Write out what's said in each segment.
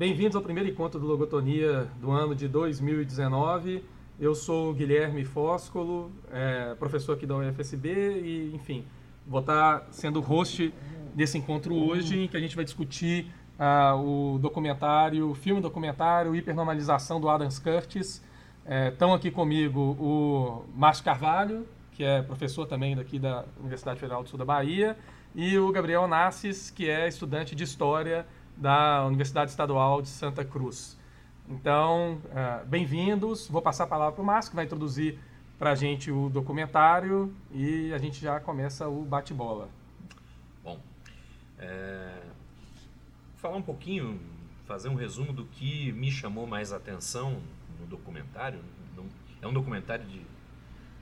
Bem-vindos ao primeiro encontro do Logotonia do ano de 2019. Eu sou o Guilherme Fóscolo, é, professor aqui da UFSB e, enfim, vou estar sendo host desse encontro hoje, em que a gente vai discutir ah, o documentário, o filme documentário Hipernormalização do Adam Curtis. Estão é, aqui comigo o Márcio Carvalho, que é professor também daqui da Universidade Federal do Sul da Bahia, e o Gabriel Nassis, que é estudante de História da Universidade Estadual de Santa Cruz. Então, uh, bem-vindos. Vou passar a palavra para o Márcio, que vai introduzir para a gente o documentário e a gente já começa o bate-bola. Bom, é... falar um pouquinho, fazer um resumo do que me chamou mais atenção no documentário. É um documentário de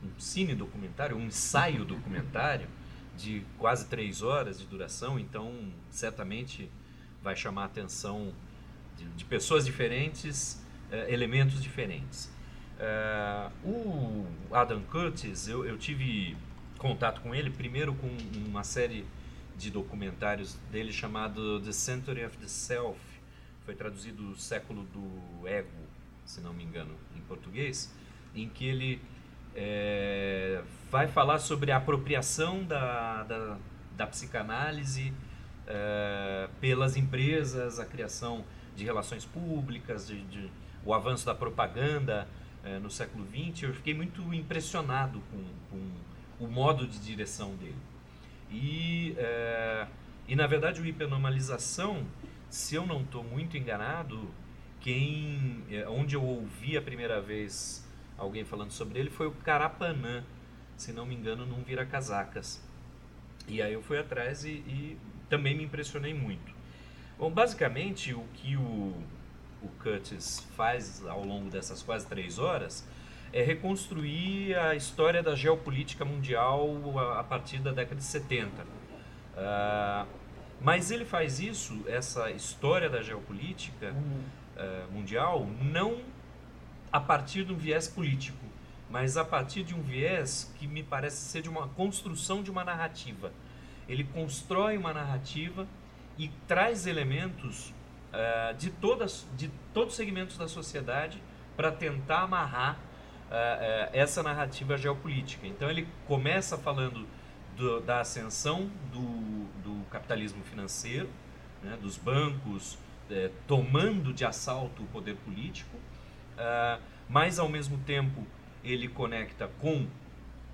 um cine documentário, um ensaio documentário de quase três horas de duração, então certamente vai chamar a atenção de, de pessoas diferentes, uh, elementos diferentes. Uh, o Adam Curtis, eu, eu, tive contato com ele primeiro com uma série de documentários dele chamado The Century of the Self, foi traduzido o século do ego, se não me engano, em português, em que ele é, vai falar sobre a apropriação da, da, da psicanálise é, pelas empresas, a criação de relações públicas, de, de o avanço da propaganda é, no século XX. Eu fiquei muito impressionado com, com o modo de direção dele. E, é, e na verdade, o hipernormalização, se eu não estou muito enganado, quem, onde eu ouvi a primeira vez alguém falando sobre ele foi o Carapanã, se não me engano, num Vira-Casacas. E aí eu fui atrás e, e também me impressionei muito. Bom, basicamente o que o, o Curtis faz ao longo dessas quase três horas é reconstruir a história da geopolítica mundial a, a partir da década de 70. Uh, ah, mas ele faz isso, essa história da geopolítica uh, mundial, não a partir de um viés político, mas a partir de um viés que me parece ser de uma construção de uma narrativa. Ele constrói uma narrativa e traz elementos uh, de, todas, de todos os segmentos da sociedade para tentar amarrar uh, uh, essa narrativa geopolítica. Então ele começa falando do, da ascensão do, do capitalismo financeiro, né, dos bancos tomando de assalto o poder político, mas ao mesmo tempo ele conecta com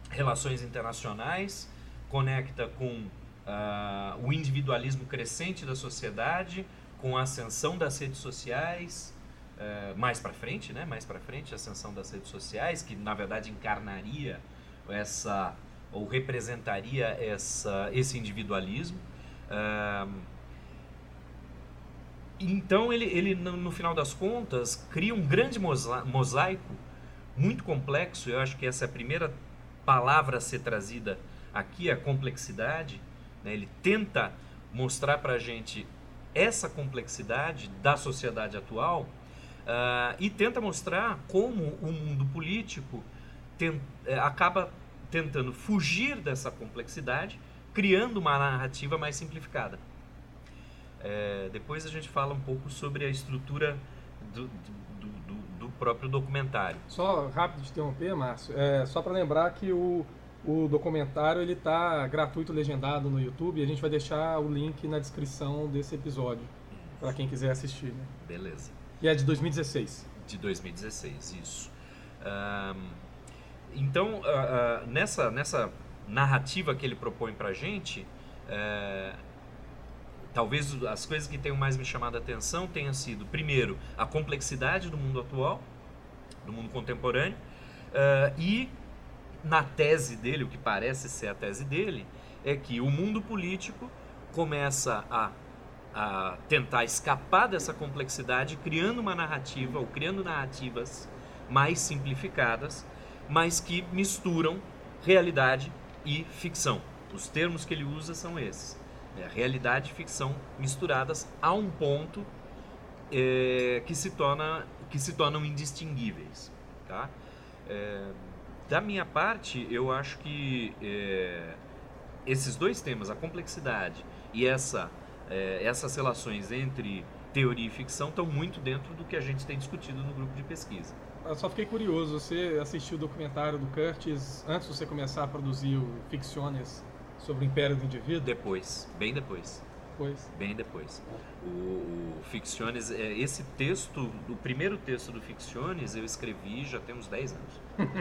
relações internacionais, conecta com uh, o individualismo crescente da sociedade, com a ascensão das redes sociais, uh, mais para frente, né? Mais para frente, a ascensão das redes sociais, que na verdade encarnaria essa ou representaria essa, esse individualismo. Uh, então ele, ele no, final das contas cria um grande mosaico muito complexo. Eu acho que essa é a primeira palavra a ser trazida aqui, a complexidade. Né? Ele tenta mostrar para a gente essa complexidade da sociedade atual uh, e tenta mostrar como o mundo político é, acaba tentando fugir dessa complexidade, criando uma narrativa mais simplificada. É, depois a gente fala um pouco sobre a estrutura do, do, do, do próprio documentário. Só rápido de interromper, Márcio, é, só para lembrar que o, o documentário ele está gratuito legendado no YouTube e a gente vai deixar o link na descrição desse episódio para quem quiser assistir. Né? Beleza. E é de 2016. De 2016, isso. Um, então, uh, uh, nessa, nessa narrativa que ele propõe para a gente, uh, talvez as coisas que tenham mais me chamado a atenção tenham sido, primeiro, a complexidade do mundo atual, do mundo contemporâneo, uh, e na tese dele, o que parece ser a tese dele, é que o mundo político começa a, a tentar escapar dessa complexidade, criando uma narrativa, ou criando narrativas mais simplificadas, mas que misturam realidade e ficção. Os termos que ele usa são esses é, realidade e ficção misturadas a um ponto é, que, se torna, que se tornam indistinguíveis. Tá? É, da minha parte, eu acho que é, esses dois temas, a complexidade e essa, é, essas relações entre teoria e ficção estão muito dentro do que a gente tem discutido no grupo de pesquisa. Eu só fiquei curioso, você assistiu o documentário do Curtis antes de você começar a produzir o Ficciones sobre o Império do Indivíduo? Depois, bem depois. Depois. Bem depois. O, o Ficciones, é, esse texto, o primeiro texto do Ficciones eu escrevi já tem uns 10 anos.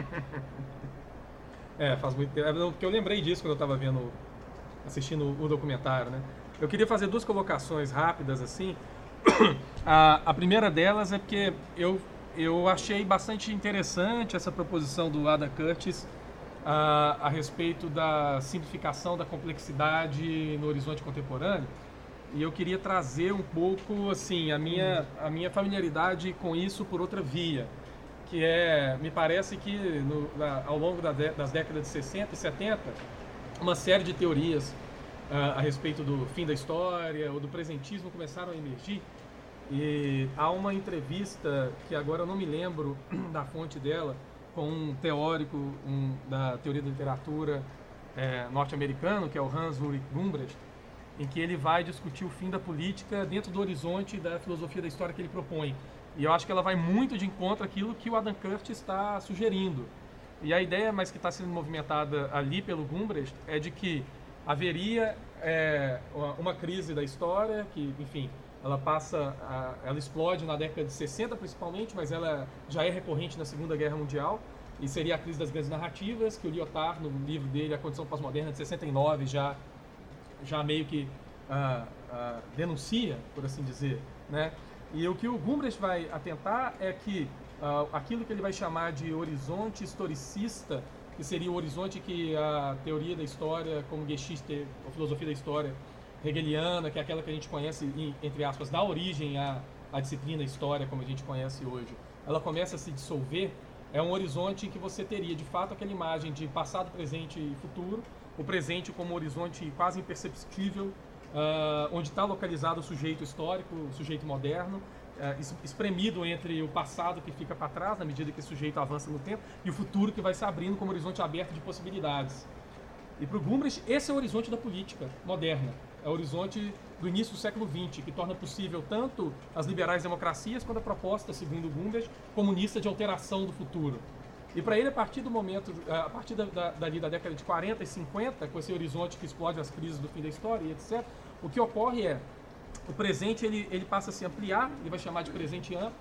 é, faz muito tempo. É, porque eu lembrei disso quando eu estava vendo, assistindo o documentário, né? Eu queria fazer duas colocações rápidas assim. a, a primeira delas é porque eu, eu achei bastante interessante essa proposição do Adam Curtis a, a respeito da simplificação da complexidade no horizonte contemporâneo e eu queria trazer um pouco assim a minha a minha familiaridade com isso por outra via que é me parece que no, na, ao longo da de, das décadas de 60 e 70 uma série de teorias uh, a respeito do fim da história ou do presentismo começaram a emergir. E há uma entrevista que agora eu não me lembro da fonte dela com um teórico um, da teoria da literatura é, norte-americano que é o Hans Ulrich Gumbrecht em que ele vai discutir o fim da política dentro do horizonte da filosofia da história que ele propõe. E eu acho que ela vai muito de encontro àquilo que o Adam Curtis está sugerindo. E a ideia, mas que está sendo movimentada ali pelo Gumbrecht, é de que haveria é, uma crise da história, que, enfim, ela passa, a, ela explode na década de 60 principalmente, mas ela já é recorrente na Segunda Guerra Mundial, e seria a crise das grandes narrativas, que o Lyotard, no livro dele, A Condição Pós-Moderna, de 69, já já meio que uh, uh, denuncia, por assim dizer, né? E o que o Gumbrecht vai atentar é que uh, aquilo que ele vai chamar de horizonte historicista, que seria o horizonte que a teoria da história, como Geschichte, a filosofia da história hegeliana, que é aquela que a gente conhece, entre aspas, dá origem à, à disciplina história, como a gente conhece hoje, ela começa a se dissolver, é um horizonte em que você teria, de fato, aquela imagem de passado, presente e futuro, o presente como horizonte quase imperceptível, uh, onde está localizado o sujeito histórico, o sujeito moderno, uh, espremido entre o passado que fica para trás, na medida que esse sujeito avança no tempo, e o futuro que vai se abrindo como horizonte aberto de possibilidades. E para o Gumbrich, esse é o horizonte da política moderna. É o horizonte do início do século XX, que torna possível tanto as liberais democracias quanto a proposta, segundo Gumbrich, comunista de alteração do futuro. E para ele, a partir do momento, a partir da, da, dali da década de 40 e 50, com esse horizonte que explode as crises do fim da história e etc., o que ocorre é o presente ele, ele passa a se ampliar, ele vai chamar de presente amplo,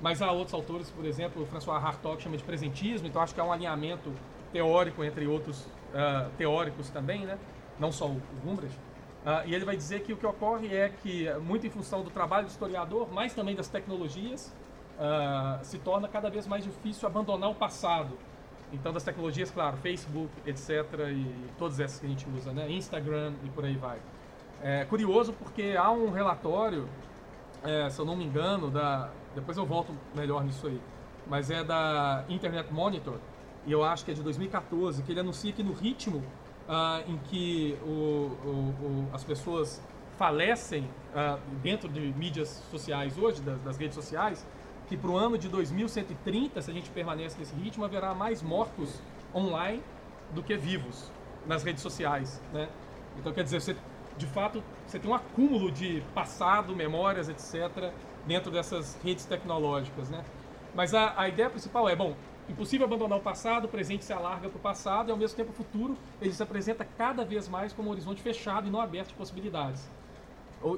mas há outros autores, por exemplo, o François Hartog chama de presentismo, então acho que há um alinhamento teórico entre outros uh, teóricos também, né? não só o Gumbrecht. Uh, e ele vai dizer que o que ocorre é que, muito em função do trabalho do historiador, mas também das tecnologias, uh, se torna cada vez mais difícil abandonar o passado. Então, das tecnologias, claro, Facebook, etc., e todas essas que a gente usa, né? Instagram e por aí vai. É curioso porque há um relatório, é, se eu não me engano, da, depois eu volto melhor nisso aí, mas é da Internet Monitor, e eu acho que é de 2014, que ele anuncia que no ritmo uh, em que o, o, o, as pessoas falecem uh, dentro de mídias sociais hoje, das, das redes sociais, que para o ano de 2130, se a gente permanece nesse ritmo, haverá mais mortos online do que vivos nas redes sociais, né? Então, quer dizer, você, de fato, você tem um acúmulo de passado, memórias, etc., dentro dessas redes tecnológicas, né? Mas a, a ideia principal é, bom, impossível abandonar o passado, o presente se alarga para o passado e, ao mesmo tempo, o futuro ele se apresenta cada vez mais como um horizonte fechado e não aberto de possibilidades.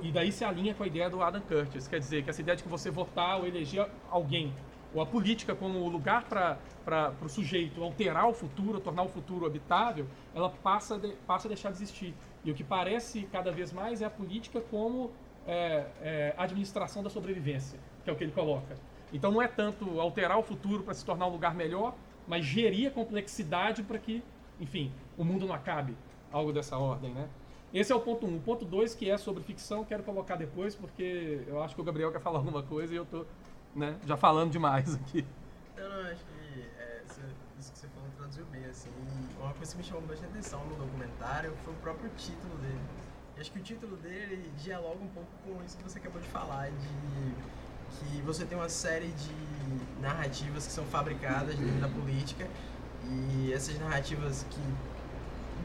E daí se alinha com a ideia do Adam Curtis, quer dizer, que essa ideia de que você votar ou eleger alguém, ou a política como lugar para o sujeito alterar o futuro, tornar o futuro habitável, ela passa, de, passa a deixar de existir. E o que parece cada vez mais é a política como é, é, administração da sobrevivência, que é o que ele coloca. Então não é tanto alterar o futuro para se tornar um lugar melhor, mas gerir a complexidade para que, enfim, o mundo não acabe, algo dessa ordem, né? Esse é o ponto 1. Um. O ponto 2, que é sobre ficção, quero colocar depois, porque eu acho que o Gabriel quer falar alguma coisa e eu tô né, já falando demais aqui. Eu não, acho que é, isso que você falou traduziu bem, assim. Uma coisa que me chamou bastante atenção no documentário foi o próprio título dele. Eu acho que o título dele dialoga um pouco com isso que você acabou de falar, de que você tem uma série de narrativas que são fabricadas dentro da política e essas narrativas que,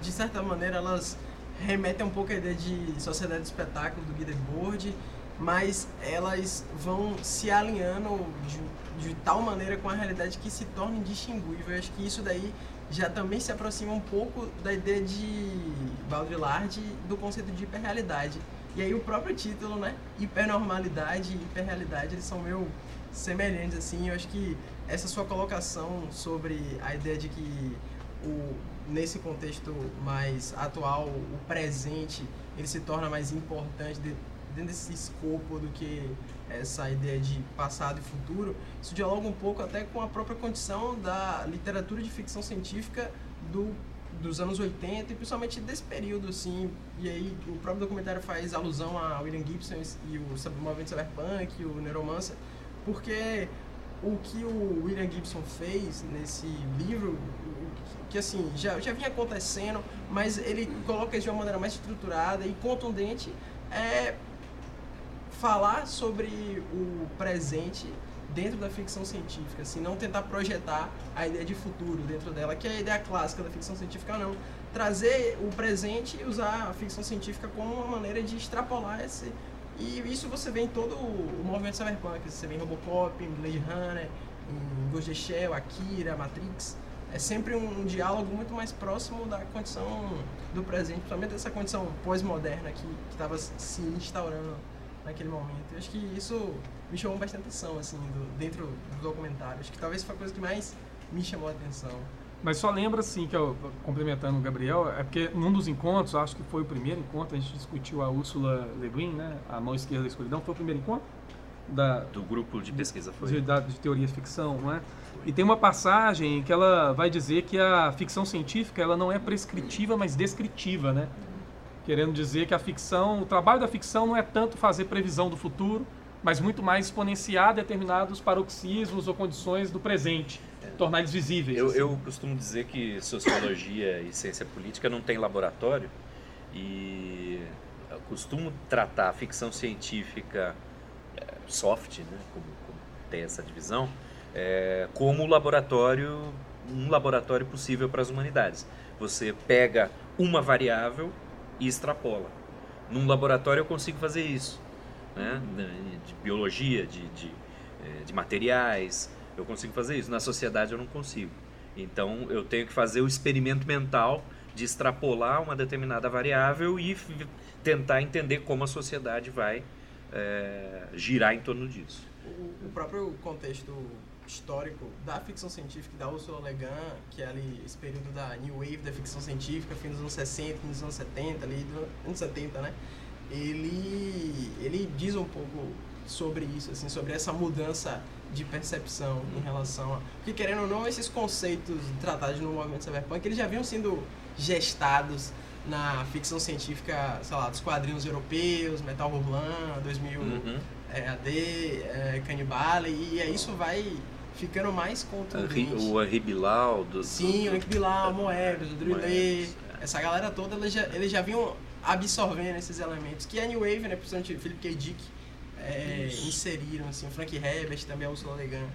de certa maneira, elas remete um pouco à ideia de sociedade de espetáculo do Guy Debord mas elas vão se alinhando de, de tal maneira com a realidade que se torna indistinguível. Eu acho que isso daí já também se aproxima um pouco da ideia de Baudrillard do conceito de hiperrealidade. E aí o próprio título, né? Hipernormalidade e hiperrealidade, eles são meio semelhantes, assim. Eu acho que essa sua colocação sobre a ideia de que o, nesse contexto mais atual, o presente, ele se torna mais importante de, dentro desse escopo do que essa ideia de passado e futuro, isso dialoga um pouco até com a própria condição da literatura de ficção científica do, dos anos 80 e principalmente desse período, assim. E aí o próprio documentário faz alusão a William Gibson e o movimento cyberpunk, o Neuromancer, porque o que o William Gibson fez nesse livro, que assim, já, já vinha acontecendo, mas ele coloca de uma maneira mais estruturada e contundente, é falar sobre o presente dentro da ficção científica, assim, não tentar projetar a ideia de futuro dentro dela, que é a ideia clássica da ficção científica, não. Trazer o presente e usar a ficção científica como uma maneira de extrapolar esse. E isso você vê em todo o movimento cyberpunk. Você vê em Robocop, em Blade Runner, em Ghost Shell, Akira, Matrix. É sempre um, diálogo muito mais próximo da condição do presente, principalmente dessa condição pós-moderna que estava se instaurando naquele momento. Eu acho que isso me chamou bastante atenção, assim, do, dentro do documentário. Acho que talvez foi a coisa que mais me chamou a atenção. Mas só lembra, assim, que eu, complementando o Gabriel, é porque num dos encontros, acho que foi o primeiro encontro, a gente discutiu a Úrsula Le Guin, né, a mão esquerda da escuridão, foi o primeiro encontro? Da, do grupo de pesquisa foi. De, de, de teoria de ficção, não é? E tem uma passagem que ela vai dizer que a ficção científica ela não é prescritiva, mas descritiva, né? querendo dizer que a ficção, o trabalho da ficção não é tanto fazer previsão do futuro, mas muito mais exponenciar determinados paroxismos ou condições do presente, tornar eles visíveis. Eu, assim. eu costumo dizer que sociologia e ciência política não tem laboratório e eu costumo tratar a ficção científica é, soft, né, como, como tem essa divisão, é, como laboratório, um laboratório possível para as humanidades. Você pega uma variável e extrapola. Num laboratório eu consigo fazer isso, né? de biologia, de, de, eh, de materiais, eu consigo fazer isso. Na sociedade eu não consigo. Então eu tenho que fazer o experimento mental de extrapolar uma determinada variável e tentar entender como a sociedade vai é, girar em torno disso. O, o próprio contexto histórico da ficção científica da Ursula Le Guin, que é ali esse período da New Wave da ficção científica, fim dos anos 60, fim dos anos 70, ali, do, anos 70, né? Ele, ele diz um pouco sobre isso, assim, sobre essa mudança de percepção em relação a... Porque, querendo ou não, esses conceitos tratados no movimento cyberpunk, eles já vinham sendo gestados na ficção científica, sei lá, dos quadrinhos europeus, Metal Hurlan, 2000 uhum. é, AD, é, Cannibale, e isso vai ficando mais contundente. O Henri Bilal, do, Sim, o Henri Bilal, Moebius, o é. essa galera toda, eles já, eles já vinham absorvendo esses elementos, que a New Wave, né, principalmente o Philip K. Dick, é, inseriram, assim, o Frank Herbert, também a Ursula Le Guin.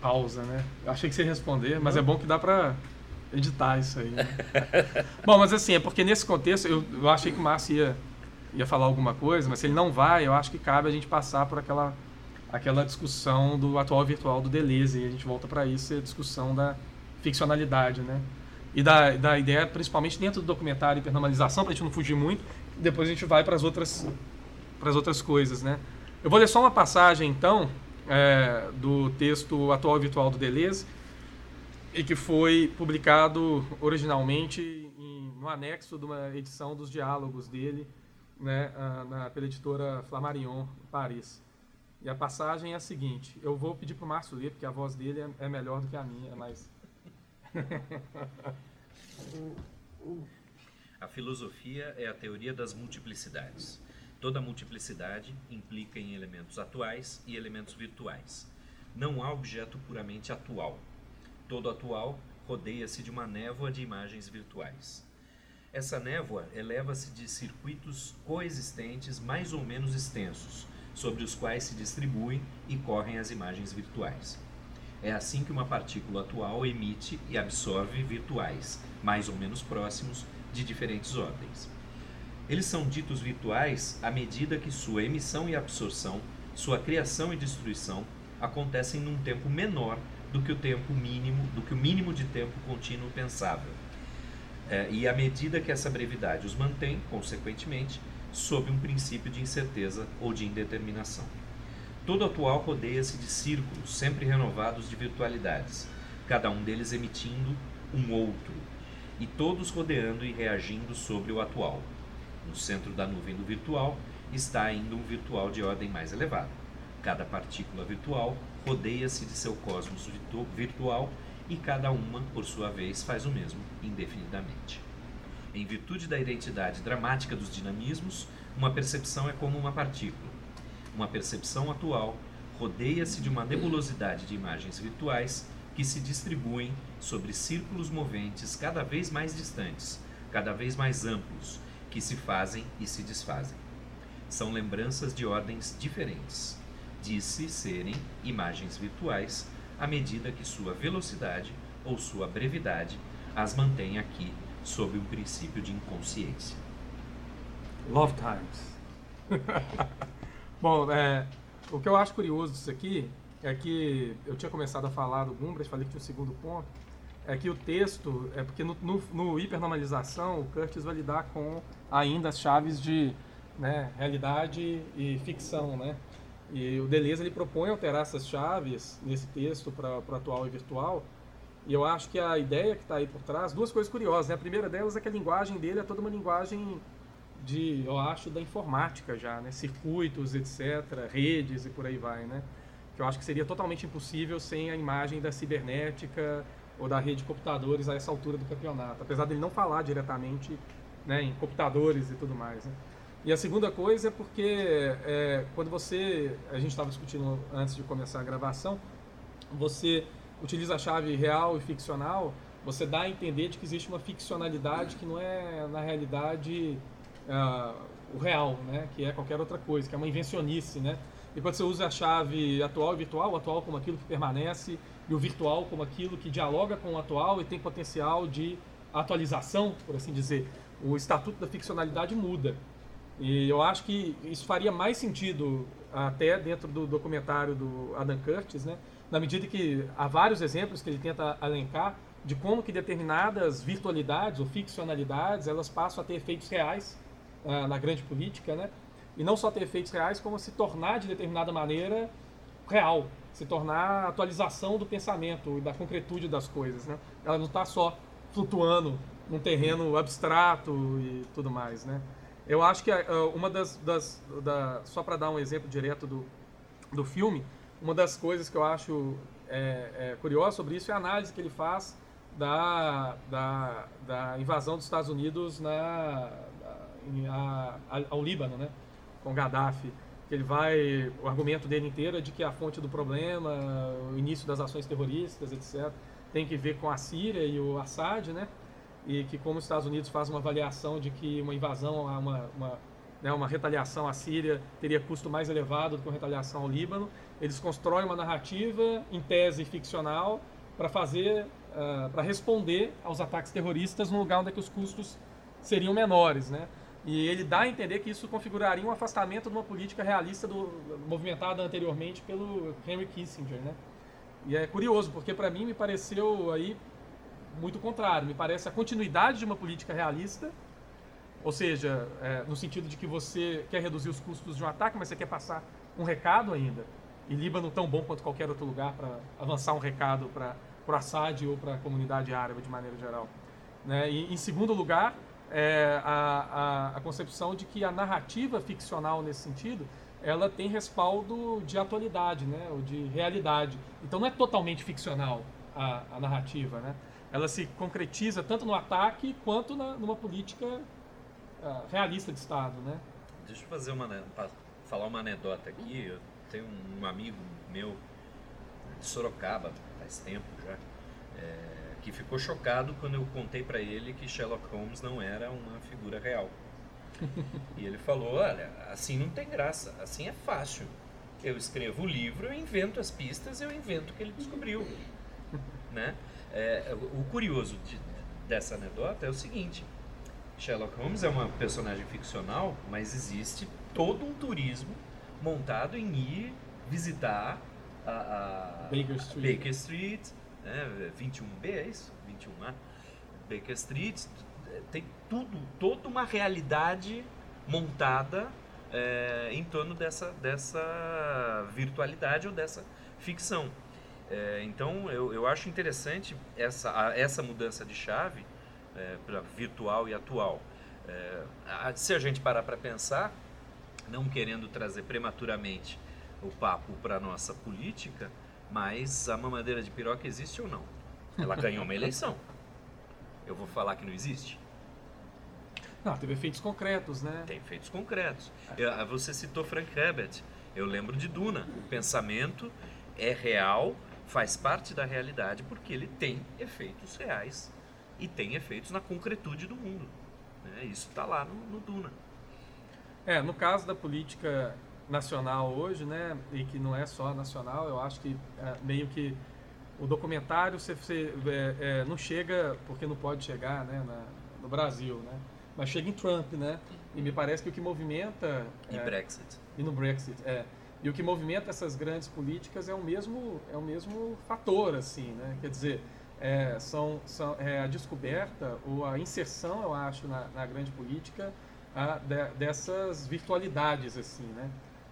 Pausa, né? Eu achei que você ia responder, mas Não. é bom que dá pra editar isso aí. Né? bom, mas assim, é porque nesse contexto, eu, eu achei que o Márcio ia, ia falar alguma coisa, mas se ele não vai, eu acho que cabe a gente passar por aquela aquela discussão do atual virtual do Deleuze, e a gente volta para isso, a discussão da ficcionalidade, né? E da, da ideia, principalmente dentro do documentário hipernormalização, para a gente não fugir muito, depois a gente vai para as outras, as outras coisas, né? Eu vou ler só uma passagem, então, é, do texto atual virtual do Deleuze, e que foi publicado originalmente em, no anexo de uma edição dos diálogos dele, né, na, pela editora Flammarion, Paris. E a passagem é a seguinte: eu vou pedir para o Márcio ler, porque a voz dele é, é melhor do que a minha, é mais. a filosofia é a teoria das multiplicidades. Toda multiplicidade implica em elementos atuais e elementos virtuais. Não há objeto puramente atual. Todo atual rodeia-se de uma névoa de imagens virtuais. Essa névoa eleva-se de circuitos coexistentes mais ou menos extensos, sobre os quais se distribuem e correm as imagens virtuais. É assim que uma partícula atual emite e absorve virtuais, mais ou menos próximos, de diferentes ordens. Eles são ditos virtuais à medida que sua emissão e absorção, sua criação e destruição acontecem num tempo menor do que o tempo mínimo, do que o mínimo de tempo contínuo pensável. É, e à medida que essa brevidade os mantém, consequentemente, sob um princípio de incerteza ou de indeterminação. Todo atual rodeia-se de círculos sempre renovados de virtualidades, cada um deles emitindo um outro, e todos rodeando e reagindo sobre o atual. No centro da nuvem do virtual está ainda um virtual de ordem mais elevada. Cada partícula virtual rodeia-se de seu cosmos virtual e cada uma, por sua vez, faz o mesmo indefinidamente. Em virtude da identidade dramática dos dinamismos, uma percepção é como uma partícula. Uma percepção atual rodeia-se de uma nebulosidade de imagens virtuais que se distribuem sobre círculos moventes cada vez mais distantes, cada vez mais amplos, que se fazem e se desfazem. São lembranças de ordens diferentes. Diz-se serem imagens virtuais à medida que sua velocidade ou sua brevidade as mantém aqui sob um princípio de inconsciência. Love Times. Bom, é, o que eu acho curioso disso aqui é que eu tinha começado a falar do Gumbras, falei que tinha um segundo ponto, é que o texto, é porque no, no, no hipernormalização o Curtis vai lidar com ainda as chaves de né, realidade e ficção, né? E o Deleuze ele propõe alterar essas chaves nesse texto para o atual e virtual. E eu acho que a ideia que está aí por trás, duas coisas curiosas. Né? A primeira delas é que a linguagem dele é toda uma linguagem de, eu acho, da informática já, né? Circuitos, etc., redes e por aí vai, né? Que eu acho que seria totalmente impossível sem a imagem da cibernética ou da rede de computadores a essa altura do campeonato. Apesar dele não falar diretamente né, em computadores e tudo mais. Né? E a segunda coisa é porque é, quando você, a gente estava discutindo antes de começar a gravação, você utiliza a chave real e ficcional, você dá a entender de que existe uma ficcionalidade que não é na realidade uh, o real, né? que é qualquer outra coisa, que é uma invencionice. Né? E quando você usa a chave atual e virtual, o atual como aquilo que permanece e o virtual como aquilo que dialoga com o atual e tem potencial de atualização, por assim dizer, o estatuto da ficcionalidade muda. E eu acho que isso faria mais sentido até dentro do documentário do Adam Curtis, né? Na medida que há vários exemplos que ele tenta elencar de como que determinadas virtualidades ou ficcionalidades elas passam a ter efeitos reais uh, na grande política, né? E não só ter efeitos reais, como se tornar de determinada maneira real, se tornar atualização do pensamento e da concretude das coisas, né? Ela não está só flutuando num terreno abstrato e tudo mais, né? Eu acho que uh, uma das, das da, só para dar um exemplo direto do, do filme, uma das coisas que eu acho é, é, curiosa sobre isso é a análise que ele faz da, da, da invasão dos Estados Unidos na, em, a, ao Líbano, né? Com Gaddafi. Que ele vai, o argumento dele inteiro é de que a fonte do problema, o início das ações terroristas, etc., tem que ver com a Síria e o Assad, né? e que como os Estados Unidos faz uma avaliação de que uma invasão, uma, uma, né, uma retaliação à Síria teria custo mais elevado do que uma retaliação ao Líbano, eles constroem uma narrativa em tese ficcional para fazer, uh, para responder aos ataques terroristas no lugar onde é que os custos seriam menores, né? E ele dá a entender que isso configuraria um afastamento de uma política realista do, movimentada anteriormente pelo Henry Kissinger, né? E é curioso, porque para mim me pareceu aí muito contrário. Me parece a continuidade de uma política realista, ou seja, é, no sentido de que você quer reduzir os custos de um ataque, mas você quer passar um recado ainda. E Líbano tão bom quanto qualquer outro lugar para avançar um recado para o Assad ou para a comunidade árabe de maneira geral. Né? E, em segundo lugar, é, a, a, a concepção de que a narrativa ficcional nesse sentido ela tem respaldo de atualidade, né, ou de realidade. Então não é totalmente ficcional a, a narrativa, né? ela se concretiza tanto no ataque quanto na, numa política uh, realista de Estado, né? Deixa eu fazer uma falar uma anedota aqui. Eu tenho um amigo meu de Sorocaba faz tempo já é, que ficou chocado quando eu contei para ele que Sherlock Holmes não era uma figura real. e ele falou: olha, assim não tem graça, assim é fácil. Eu escrevo o livro, eu invento as pistas, eu invento o que ele descobriu, né? É, o curioso de, dessa anedota é o seguinte: Sherlock Holmes é uma personagem ficcional, mas existe todo um turismo montado em ir visitar a, a Baker Street. Baker Street, né, 21B, é isso? 21A. Baker Street, tem tudo, toda uma realidade montada é, em torno dessa, dessa virtualidade ou dessa ficção. É, então eu, eu acho interessante essa, a, essa mudança de chave é, para virtual e atual. A, se a gente parar para pensar, não querendo trazer prematuramente o papo para nossa política, mas a mamadeira de piroca existe ou não? Ela ganhou uma eleição. Eu vou falar que não existe? Não, teve efeitos concretos, né? Tem efeitos concretos. Eu, você citou Frank Herbert. Eu lembro de Duna. O pensamento é real, faz parte da realidade, porque ele tem efeitos reais e tem efeitos na concretude do mundo. Né? Isso está lá no, no Duna. É, no caso da política nacional hoje, né, e que não é só nacional, eu acho que é, meio que o documentário você, você é, é, não chega porque não pode chegar, né, na, no Brasil, né, mas chega em Trump, né, e me parece que o que movimenta e é, Brexit. e no Brexit, é, e o que movimenta essas grandes políticas é o mesmo é o mesmo fator, assim, né, quer dizer é, são, são é, a descoberta ou a inserção, eu acho, na, na grande política a, de, dessas virtualidades, assim, né?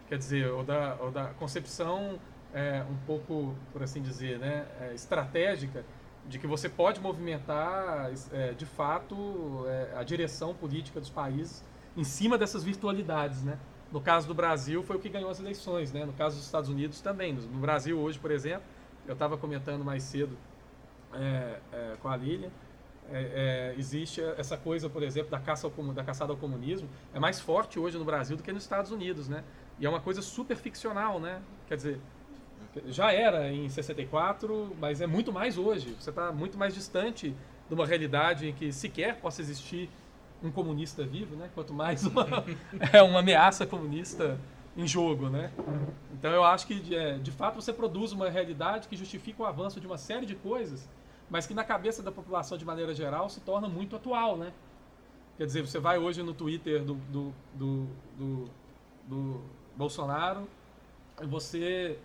Quer dizer, ou da, ou da concepção é, um pouco, por assim dizer, né, é, estratégica de que você pode movimentar, é, de fato, é, a direção política dos países em cima dessas virtualidades, né? No caso do Brasil, foi o que ganhou as eleições, né? No caso dos Estados Unidos também. No Brasil, hoje, por exemplo, eu estava comentando mais cedo é, é, com a Lilian, é, é, existe essa coisa, por exemplo, da, caça ao, da caçada ao comunismo, é mais forte hoje no Brasil do que nos Estados Unidos, né? E é uma coisa super ficcional, né? Quer dizer, já era em 64, mas é muito mais hoje. Você está muito mais distante de uma realidade em que sequer possa existir um comunista vivo, né? Quanto mais uma, é uma ameaça comunista em jogo, né? Então eu acho que de, de fato você produz uma realidade que justifica o avanço de uma série de coisas mas que na cabeça da população de maneira geral se torna muito atual, né? Quer dizer, você vai hoje no Twitter do, do, do, do, do Bolsonaro e você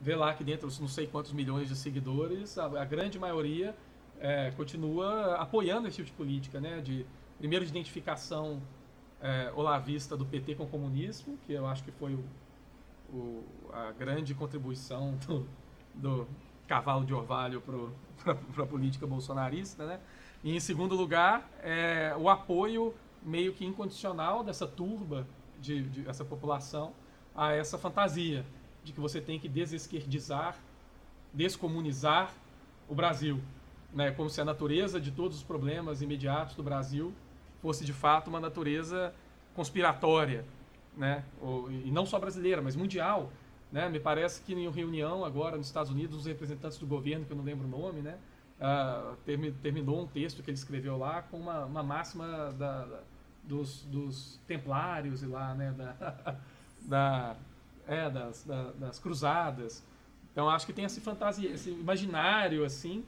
vê lá que dentro não sei quantos milhões de seguidores, a, a grande maioria é, continua apoiando esse tipo de política, né? De, primeiro, de identificação é, olavista do PT com o comunismo, que eu acho que foi o, o, a grande contribuição do, do cavalo de orvalho para a política bolsonarista, né? E em segundo lugar, é, o apoio meio que incondicional dessa turba, de, de, essa população, a essa fantasia de que você tem que desesquerdizar, descomunizar o Brasil, né? Como se a natureza de todos os problemas imediatos do Brasil fosse de fato uma natureza conspiratória, né? E não só brasileira, mas mundial, né? Me parece que em reunião agora nos Estados Unidos, os representantes do governo, que eu não lembro o nome, né? Uh, terminou um texto que ele escreveu lá com uma, uma máxima da, da, dos, dos templários e lá, né? Da, da, é, das, da, das cruzadas. Então acho que tem esse fantasia, esse imaginário assim,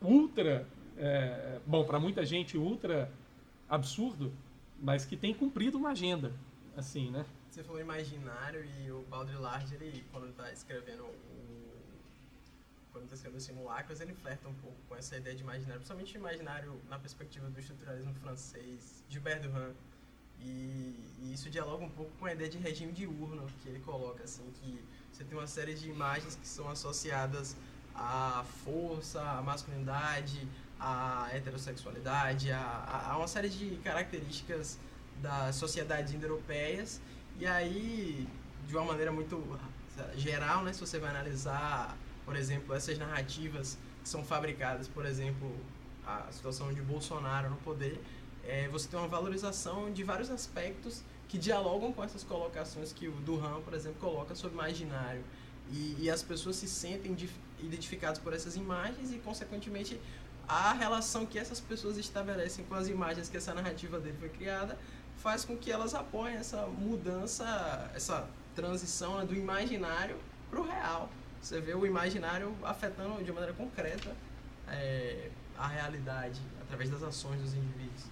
ultra, é, bom, para muita gente ultra absurdo, mas que tem cumprido uma agenda, assim, né? Você falou imaginário e o Baudrillard, ele, quando está escrevendo o quando está escrevendo simulacros, ele flerta um pouco com essa ideia de imaginário, principalmente imaginário na perspectiva do estruturalismo francês, Gilbert Durand. E, e, isso dialoga um pouco com a ideia de regime diurno que ele coloca, assim, que você tem uma série de imagens que são associadas à força, à masculinidade, à heterossexualidade, a, a uma série de características das sociedades indo-europeias e aí, de uma maneira muito geral, né, se você vai analisar, por exemplo, essas narrativas que são fabricadas, por exemplo, a situação de Bolsonaro no poder, é, você tem uma valorização de vários aspectos que dialogam com essas colocações que o Duran, por exemplo, coloca sobre imaginário. E, e as pessoas se sentem identificadas por essas imagens e, consequentemente, a relação que essas pessoas estabelecem com as imagens que essa narrativa dele foi criada faz com que elas apoiem essa mudança, essa transição né, do imaginário para o real. Você vê o imaginário afetando de maneira concreta é, a realidade através das ações dos indivíduos.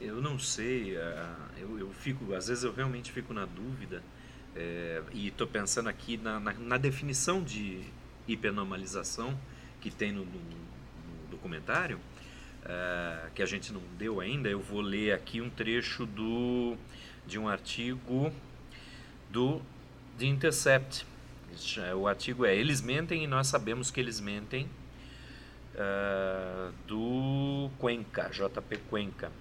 Eu não sei, uh, eu, eu, fico, às vezes eu realmente fico na dúvida é, e estou pensando aqui na, na, na, definição de hipernormalização que tem no, no, no documentário, uh, que a gente não deu ainda. Eu vou ler aqui um trecho do, de um artigo do The Intercept. O artigo é Eles mentem e nós sabemos que eles mentem, uh, do Cuenca, JP Cuenca.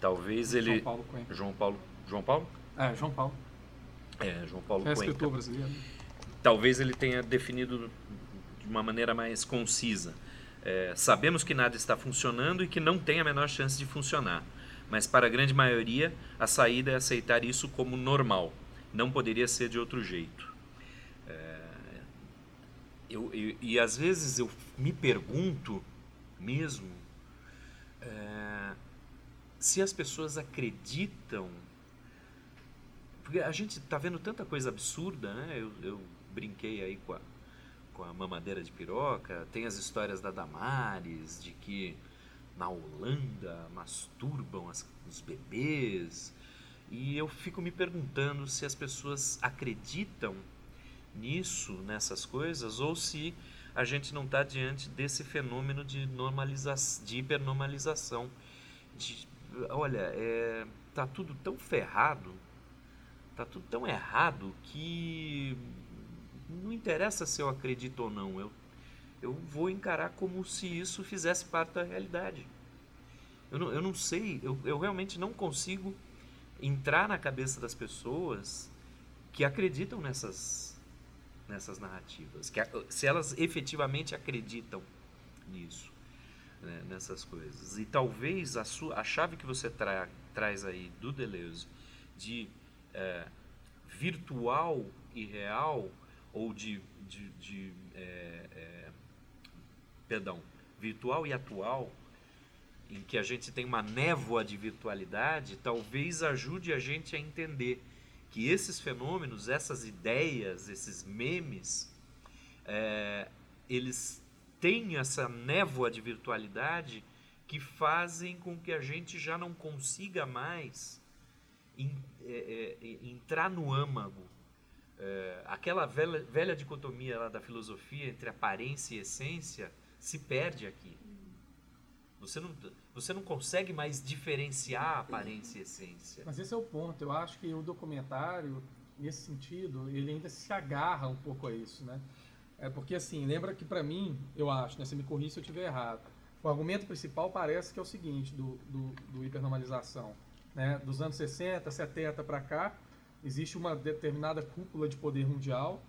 Talvez ele. João Paulo Cuenca. João Paulo. João Paulo? É, João Paulo. É, João Paulo é Cuenca. brasileiro. Talvez ele tenha definido de uma maneira mais concisa. É, sabemos que nada está funcionando e que não tem a menor chance de funcionar. Mas para a grande maioria, a saída é aceitar isso como normal. Não poderia ser de outro jeito. É, eu, eu, e às vezes eu me pergunto mesmo é, se as pessoas acreditam. Porque a gente está vendo tanta coisa absurda, né? Eu, eu brinquei aí com a, com a mamadeira de piroca, tem as histórias da Damares, de que na Holanda masturbam as, os bebês. E eu fico me perguntando se as pessoas acreditam nisso, nessas coisas, ou se a gente não está diante desse fenômeno de normalização, de hipernormalização. De, olha, é, tá tudo tão ferrado, tá tudo tão errado que não interessa se eu acredito ou não. Eu, eu vou encarar como se isso fizesse parte da realidade. Eu não, eu não sei, eu, eu realmente não consigo entrar na cabeça das pessoas que acreditam nessas, nessas narrativas, que se elas efetivamente acreditam nisso, né, nessas coisas. E talvez a, sua, a chave que você tra, traz aí do Deleuze de é, virtual e real, ou de, de, de é, é, perdão, virtual e atual, em que a gente tem uma névoa de virtualidade, talvez ajude a gente a entender que esses fenômenos, essas ideias, esses memes, é, eles têm essa névoa de virtualidade que fazem com que a gente já não consiga mais in, é, é, entrar no âmago. É, aquela velha, velha dicotomia lá da filosofia entre aparência e essência se perde aqui. Você não, você não consegue mais diferenciar aparência e essência. Mas esse é o ponto. Eu acho que o documentário, nesse sentido, ele ainda se agarra um pouco a isso, né? É porque assim, lembra que para mim, eu acho, né, você me corrija se eu estiver errado. O argumento principal parece que é o seguinte do, do, do hipernormalização, né? Dos anos 60, 70 para cá, existe uma determinada cúpula de poder mundial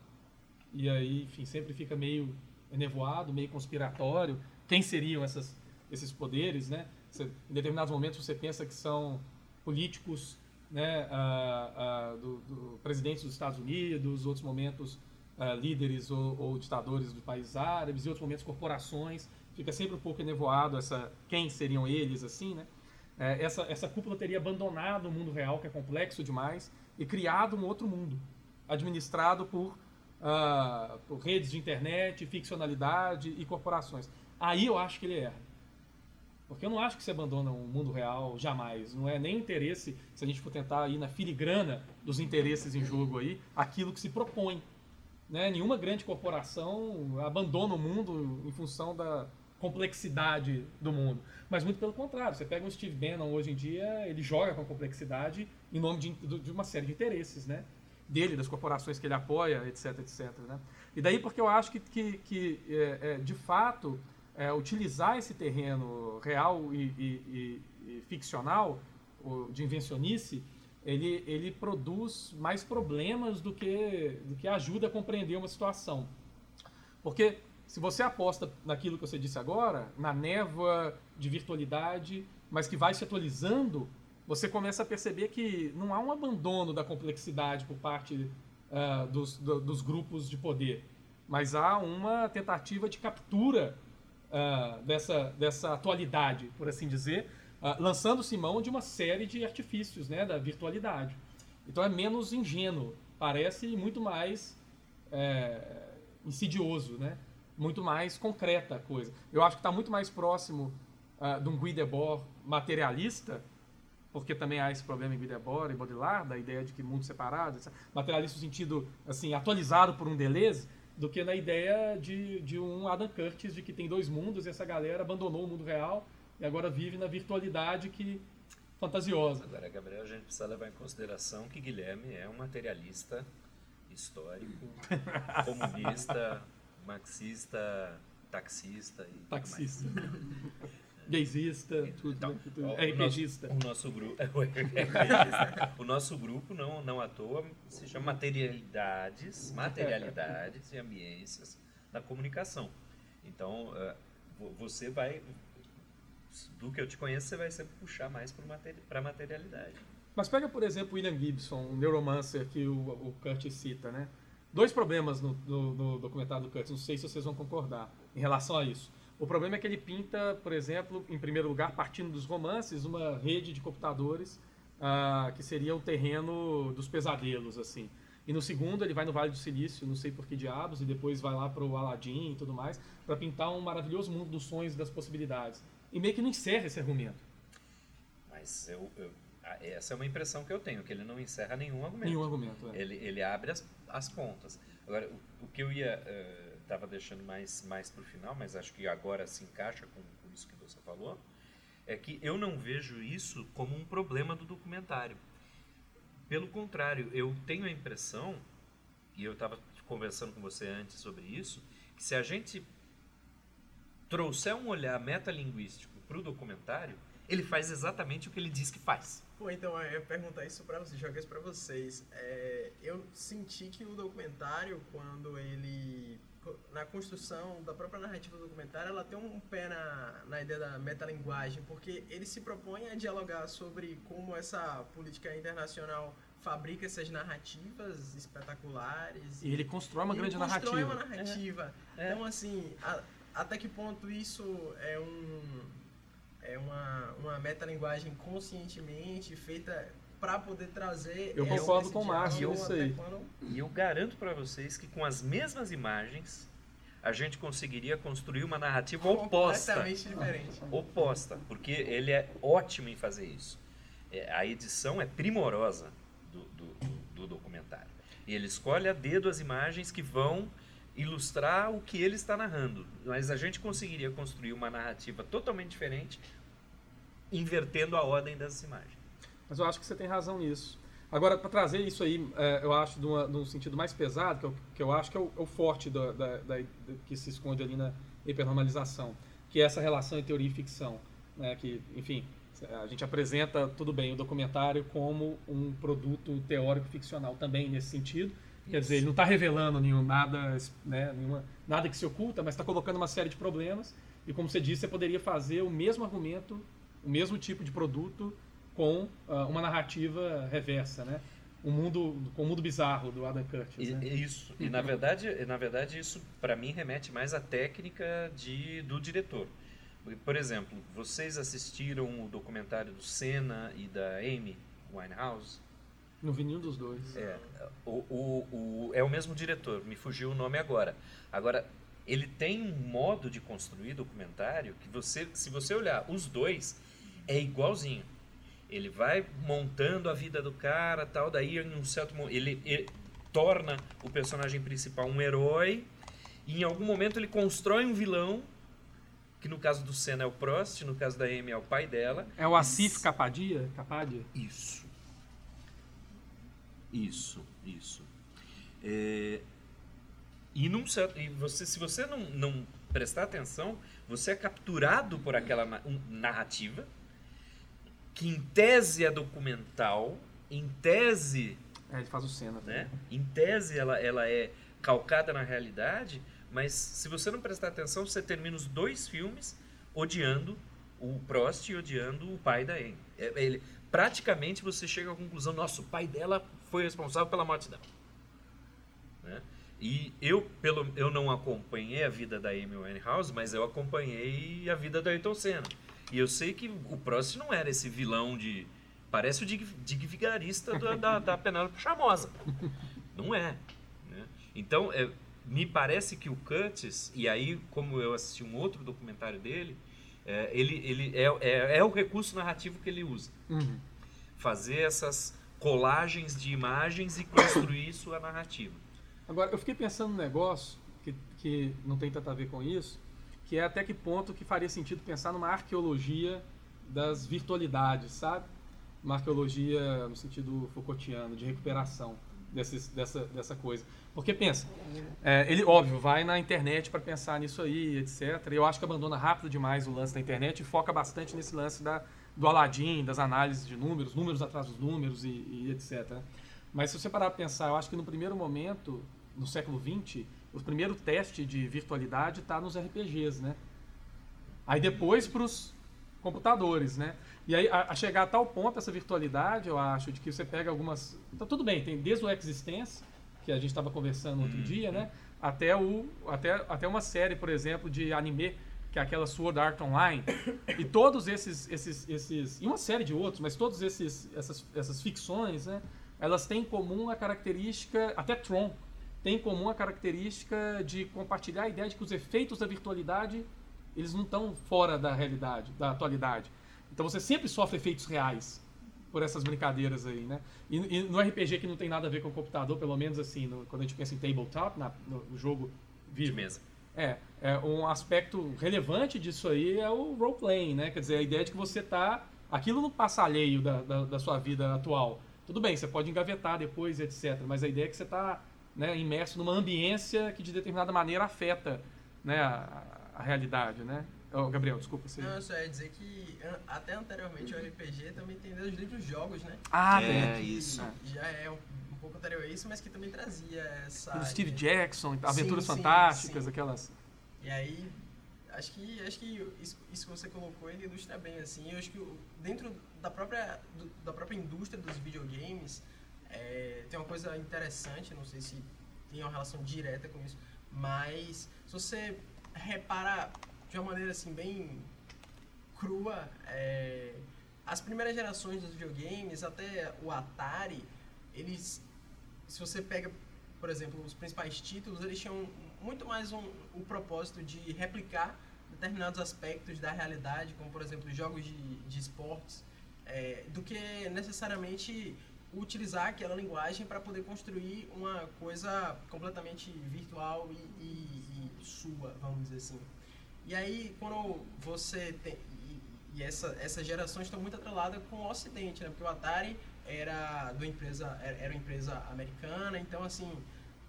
e aí, enfim, sempre fica meio enevoado, meio conspiratório. Quem seriam essas esses poderes, né? Você, em determinados momentos você pensa que são políticos, né, uh, uh, do, do presidentes dos Estados Unidos, outros momentos uh, líderes ou, ou, ditadores dos países árabes, e outros momentos corporações. Fica sempre um pouco enevoado essa quem seriam eles, assim, né? É, essa, essa cúpula teria abandonado o mundo real, que é complexo demais, e criado um outro mundo, administrado por, por redes de internet, ficcionalidade e corporações. Aí eu acho que ele erra. Porque eu não acho que você abandona o mundo real jamais. Não é nem interesse, se a gente for tentar ir na filigrana dos interesses em jogo aí, aquilo que se propõe. Né? Nenhuma grande corporação abandona o mundo em função da complexidade do mundo. Mas muito pelo contrário. Você pega um Steve Bannon hoje em dia, ele joga com complexidade em nome de, de uma série de interesses, né? Dele, das corporações que ele apoia, etc, etc. Né? E daí porque eu acho que, que, que é, é, de fato é, utilizar esse terreno real e, e, e, ficcional, de invencionice, ele, ele produz mais problemas do que, do que ajuda a compreender uma situação. Porque se você aposta naquilo que você disse agora, na névoa de virtualidade, mas que vai se atualizando, você começa a perceber que não há um abandono da complexidade por parte uh, dos, do, dos grupos de poder, mas há uma tentativa de captura uh, dessa, dessa atualidade, por assim dizer, uh, lançando-se mão de uma série de artifícios né, da virtualidade. Então é menos ingênuo, parece muito mais é, insidioso, né? Muito mais concreta a coisa. Eu acho que está muito mais próximo uh, de um Guy Debord materialista porque também há esse problema em Videbora e Baudrillard, da ideia de que mundos separados, etc. materialista no sentido assim, atualizado por um Deleuze, do que na ideia de, de um Adam Curtis, de que tem dois mundos e essa galera abandonou o mundo real e agora vive na virtualidade que fantasiosa. Agora, Gabriel, a gente precisa levar em consideração que Guilherme é um materialista histórico, comunista, marxista, taxista e taxista. Gaysista, tudo, então, né? tudo. O, RPGista. O nosso, grupo, o nosso grupo não, não à toa se chama materialidades, materialidades e ambiências da comunicação. Então, uh, você vai, do que eu te conheço, você vai sempre puxar mais para a materialidade. Mas pega, por exemplo, William Gibson, um neuromancer que o, o Kurt cita, né? Dois problemas no, no, no documentário do Kurt, não sei se vocês vão concordar em relação a isso. O problema é que ele pinta, por exemplo, em primeiro lugar, partindo dos romances, uma rede de computadores uh, que seria o terreno dos pesadelos, assim. E no segundo, ele vai no Vale do Silício, não sei por que diabos, e depois vai lá para o Aladdin e tudo mais, para pintar um maravilhoso mundo dos sonhos e das possibilidades. E meio que não encerra esse argumento. Mas eu, eu, essa é uma impressão que eu tenho, que ele não encerra nenhum argumento. Nenhum argumento, é. Ele, ele abre as, as pontas. Agora, o, o que eu ia... Uh, estava deixando mais, mais para o final, mas acho que agora se encaixa com, com isso que você falou, é que eu não vejo isso como um problema do documentário. Pelo contrário, eu tenho a impressão, e eu estava conversando com você antes sobre isso, que se a gente trouxer um olhar metalinguístico para o documentário, ele faz exatamente o que ele diz que faz. Pô, então eu ia perguntar isso para vocês, jogar isso para vocês. É, eu senti que o documentário, quando ele na construção da própria narrativa do documentário, ela tem um pé na, na ideia da metalinguagem, porque ele se propõe a dialogar sobre como essa política internacional fabrica essas narrativas espetaculares. E ele constrói uma grande constrói narrativa. uma narrativa. É. Então, assim, a, até que ponto isso é um é uma, uma metalinguagem conscientemente feita para poder trazer. Eu concordo com o Márcio nisso aí. Quando... E eu garanto para vocês que com as mesmas imagens a gente conseguiria construir uma narrativa oposta. Completamente diferente. Oposta, porque ele é ótimo em fazer isso. É, a edição é primorosa do, do, do, do documentário. E ele escolhe a dedo as imagens que vão ilustrar o que ele está narrando. Mas a gente conseguiria construir uma narrativa totalmente diferente, invertendo a ordem das imagens. Mas eu acho que você tem razão nisso. Agora, para trazer isso aí, é, eu acho, de, uma, de, um sentido mais pesado, que eu, que eu acho que é o, é o forte da, da, da, que se esconde ali na hipernormalização, que é essa relação entre teoria e ficção. Né, que, enfim, a gente apresenta, tudo bem, o documentário como um produto teórico-ficcional também nesse sentido. Quer dizer, ele não está revelando nenhum, nada, né, nenhuma, nada que se oculta, mas está colocando uma série de problemas. E como você disse, você poderia fazer o mesmo argumento, o mesmo tipo de produto com uh, uma narrativa reversa, né? Um mundo, com o mundo bizarro do Adam Curtis. Né? Isso. E na verdade, na verdade isso para mim remete mais à técnica de, do diretor. Por exemplo, vocês assistiram o documentário do Senna e da Amy Winehouse? Não vi nenhum dos dois. É, o, o, o, é o mesmo diretor, me fugiu o nome agora. Agora, ele tem um modo de construir documentário que você, se você olhar os dois, é igualzinho. Ele vai montando a vida do cara, tal, daí em um certo momento ele, ele torna o personagem principal um herói e em algum momento ele constrói um vilão que no caso do Senna é o Prost, no caso da Amy é o pai dela. É o Asif Capadia? Capadia? Isso. Isso, isso. É, e, num e você, se você não, não prestar atenção, você é capturado por aquela narrativa que em tese é documental, em tese. É, ele faz o cena. Né? Em tese ela, ela é calcada na realidade, mas se você não prestar atenção, você termina os dois filmes odiando o Prost e odiando o pai da Anne. É, ele, praticamente você chega à conclusão: nossa, o pai dela foi responsável pela morte dela. Né? E eu, pelo, eu não acompanhei a vida da Amy Winehouse, mas eu acompanhei a vida da Ayrton Senna. E eu sei que o Prost não era esse vilão de. Parece o Dig, Dig Vigarista da, da, da Penélope Charmosa. Não é. Né? Então, é, me parece que o Curtis, e aí, como eu assisti um outro documentário dele, é, ele, ele é, é, é, o recurso narrativo que ele usa. Uhum. fazer essas colagens de imagens e construir sua narrativa. Agora, eu fiquei pensando num negócio que, que não tem tanto a ver com isso, que é até que ponto que faria sentido pensar numa arqueologia das virtualidades, sabe? Uma arqueologia no sentido Foucaultiano, de recuperação desses, dessa, dessa coisa. Porque pensa, é, ele, óbvio, vai na internet para pensar nisso aí, etc. Eu acho que abandona rápido demais o lance da internet e foca bastante nesse lance da, do Aladdin, das análises de números, números atrás dos números e, e etc. Mas se você parar para pensar, eu acho que no primeiro momento, no século XX, o primeiro teste de virtualidade está nos RPGs, né? Aí depois para os computadores, né? E aí a, a, chegar a tal ponto essa virtualidade, eu acho, de que você pega algumas, então tudo bem, tem desde o Existence, que a gente estava conversando outro uhum. dia, né? Até o até até uma série, por exemplo, de anime que é aquela Sword Art Online, e todos esses, esses, esses, e uma série de outros, mas todos esses, essas, essas ficções, né, elas têm em comum a característica, até Tron, tem em comum a característica de compartilhar a ideia de que os efeitos da virtualidade, eles não estão fora da realidade, da atualidade. Então você sempre sofre efeitos reais por essas brincadeiras aí, né? E, e no RPG que não tem nada a ver com o computador, pelo menos assim, no, quando a gente pensa em tabletop, na, no, no jogo. De mesa é, é, um aspecto relevante disso aí é o role-playing, né? Quer dizer, a ideia de que você tá... Aquilo não passa alheio da, da, da, sua vida atual. Tudo bem, você pode engavetar depois, etc. Mas a ideia é que você está né, imerso numa ambiência que de determinada maneira afeta né, a, a realidade, né? Oh, Gabriel, desculpa. Você... Não, eu só ia dizer que até anteriormente o RPG também tem os livros jogos, né? Ah, é, isso. Já é um pouco anterior a isso, mas que também trazia essa. Do Steve Jackson, Aventuras sim, Fantásticas, sim. aquelas. E aí, acho que, acho que isso, isso que você colocou ele ilustra bem, assim. Eu acho que dentro da própria, do, da própria indústria dos videogames, é, tem uma coisa interessante, não sei se tem uma relação direta com isso, mas se você repara de uma maneira assim bem crua, é, as primeiras gerações dos videogames, até o Atari, eles se você pega, por exemplo, os principais títulos, eles tinham muito mais um, o propósito de replicar determinados aspectos da realidade, como por exemplo jogos de, de esportes, é, do que necessariamente utilizar aquela linguagem para poder construir uma coisa completamente virtual e, e, e, sua, vamos dizer assim. E aí, quando você tem. E, e essa, essas gerações estão muito atreladas com o Ocidente, né? Porque o Atari era do empresa era uma empresa americana. Então assim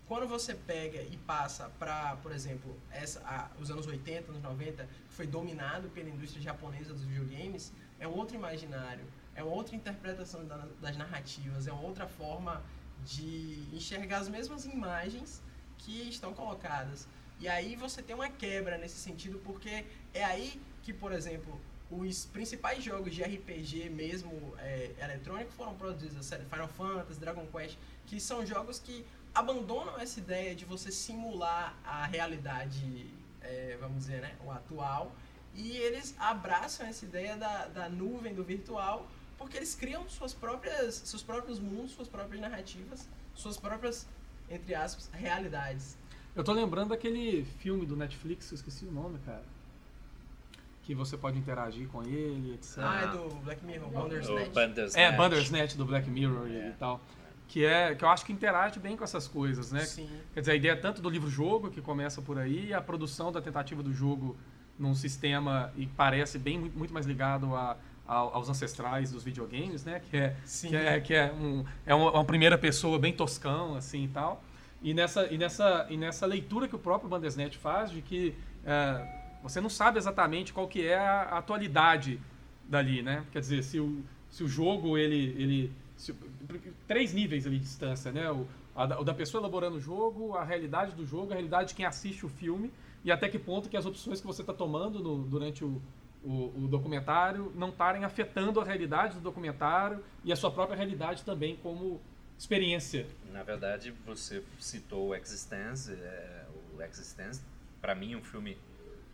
quando você pega e passa para por exemplo essa a, os anos 80 anos 90 que foi dominado pela indústria japonesa dos videogames é um outro imaginário é uma outra interpretação da, das narrativas é uma outra forma de enxergar as mesmas imagens que estão colocadas. E aí você tem uma quebra nesse sentido porque é aí que por exemplo os principais jogos de RPG mesmo é, eletrônico foram produzidos, Final Fantasy, Dragon Quest, que são jogos que abandonam essa ideia de você simular a realidade, é, vamos dizer, né, o atual, e eles abraçam essa ideia da, da nuvem, do virtual, porque eles criam suas próprias, seus próprios mundos, suas próprias narrativas, suas próprias, entre aspas, realidades. Eu tô lembrando daquele filme do Netflix, eu esqueci o nome, cara que você pode interagir com ele, etc. Ah, é do Black Mirror, Bandersnatch. Bandersnatch. É, Bandersnatch do Black Mirror é. e tal. Que, é, que eu acho que interage bem com essas coisas, né? Sim. Quer dizer, a ideia tanto do livro-jogo, que começa por aí, a produção da tentativa do jogo num sistema e parece bem muito mais ligado a, a, aos ancestrais dos videogames, né? Que é, Sim. que é, que é, um, é uma, uma, primeira pessoa bem toscão, assim e tal. E nessa, e nessa, e nessa leitura que o próprio Bandersnatch faz de que... É, você não sabe exatamente qual que é a atualidade dali, né? Quer dizer, se o, se o jogo, ele... ele se, três níveis ali de distância, né? O, a, o da pessoa elaborando o jogo, a realidade do jogo, a realidade de quem assiste o filme e até que ponto que as opções que você está tomando no, durante o, o, o, documentário não estarem afetando a realidade do documentário e a sua própria realidade também como experiência. Na verdade, você citou o Existence, é, o Existence, para mim um filme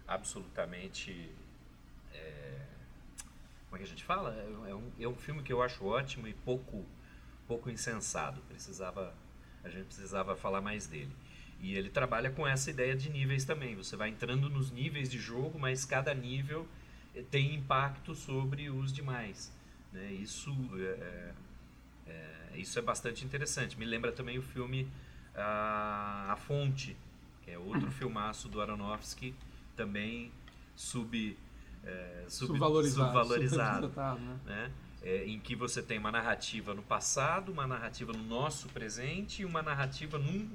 absolutamente. É, como é que a gente fala? É, é um, é um filme que eu acho ótimo e pouco, pouco insensado. Precisava, a gente precisava falar mais dele. E ele trabalha com essa ideia de níveis também. Você vai entrando nos níveis de jogo, mas cada nível tem impacto sobre os demais. Né? Isso, é, é, isso é bastante interessante. Me lembra também o filme A, a Fonte, que é outro filmaço do Aronofsky, também sub, é, sub subvalorizado, subvalorizado né? né? É, em que você tem uma narrativa no passado, uma narrativa no nosso presente e uma narrativa num